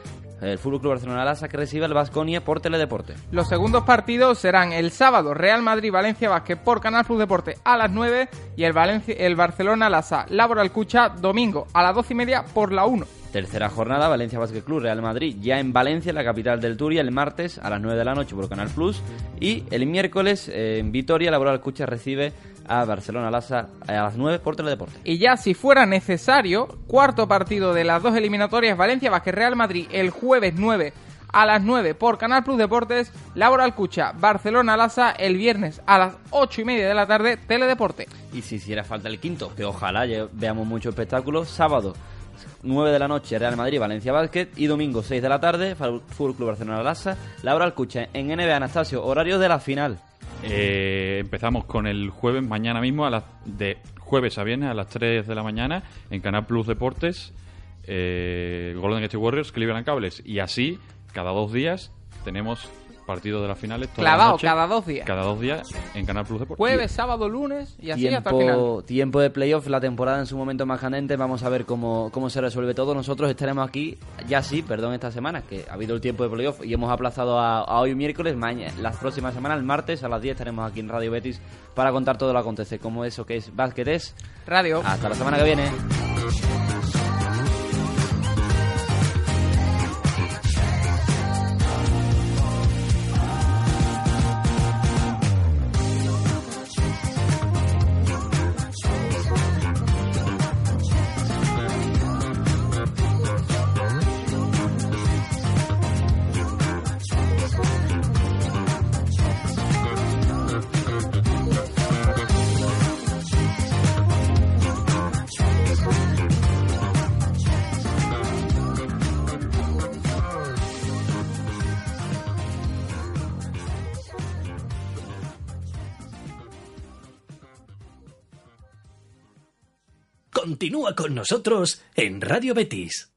Speaker 7: el Fútbol Club Barcelona Lasa que recibe al Vasconia por Teledeporte.
Speaker 3: Los segundos partidos serán el sábado Real Madrid Valencia Basket por Canal Plus Deporte a las 9 y el, Valencia, el Barcelona Lasa Laboral Cucha domingo a las 12 y media por la 1.
Speaker 7: Tercera jornada, Valencia Basket Club, Real Madrid, ya en Valencia, la capital del Turia, el martes a las 9 de la noche por Canal Plus. Y el miércoles eh, en Vitoria, Laboral Cucha recibe a Barcelona Lasa a las 9 por Teledeporte.
Speaker 3: Y ya si fuera necesario, cuarto partido de las dos eliminatorias, Valencia Basket Real Madrid el jueves 9 a las 9 por Canal Plus Deportes, Laboral Cucha, Barcelona Lasa el viernes a las 8 y media de la tarde, Teledeporte.
Speaker 7: Y si hiciera falta el quinto, que ojalá veamos mucho espectáculo, sábado 9 de la noche Real Madrid Valencia Basket y domingo 6 de la tarde Fútbol Club Barcelona Lasa Laura Alcucha en NBA Anastasio horario de la final.
Speaker 4: Eh, empezamos con el jueves mañana mismo a las de jueves a viernes a las 3 de la mañana en Canal Plus Deportes eh, Golden State Warriors Cleveland Cables y así cada dos días tenemos partidos de las finales.
Speaker 3: Clavado,
Speaker 4: noche,
Speaker 3: cada dos días.
Speaker 4: Cada dos días en Canal Plus Deportes.
Speaker 3: Jueves, sábado, lunes y así
Speaker 7: tiempo,
Speaker 3: hasta el final.
Speaker 7: Tiempo de playoff, la temporada en su momento más candente. Vamos a ver cómo, cómo se resuelve todo. Nosotros estaremos aquí, ya sí, perdón, esta semana, que ha habido el tiempo de playoff y hemos aplazado a, a hoy miércoles. Mañana, las próximas semanas, el martes a las 10 estaremos aquí en Radio Betis para contar todo lo que acontece, como eso que es básquet es
Speaker 3: radio.
Speaker 7: Hasta la semana que viene.
Speaker 13: Continúa con nosotros en Radio Betis.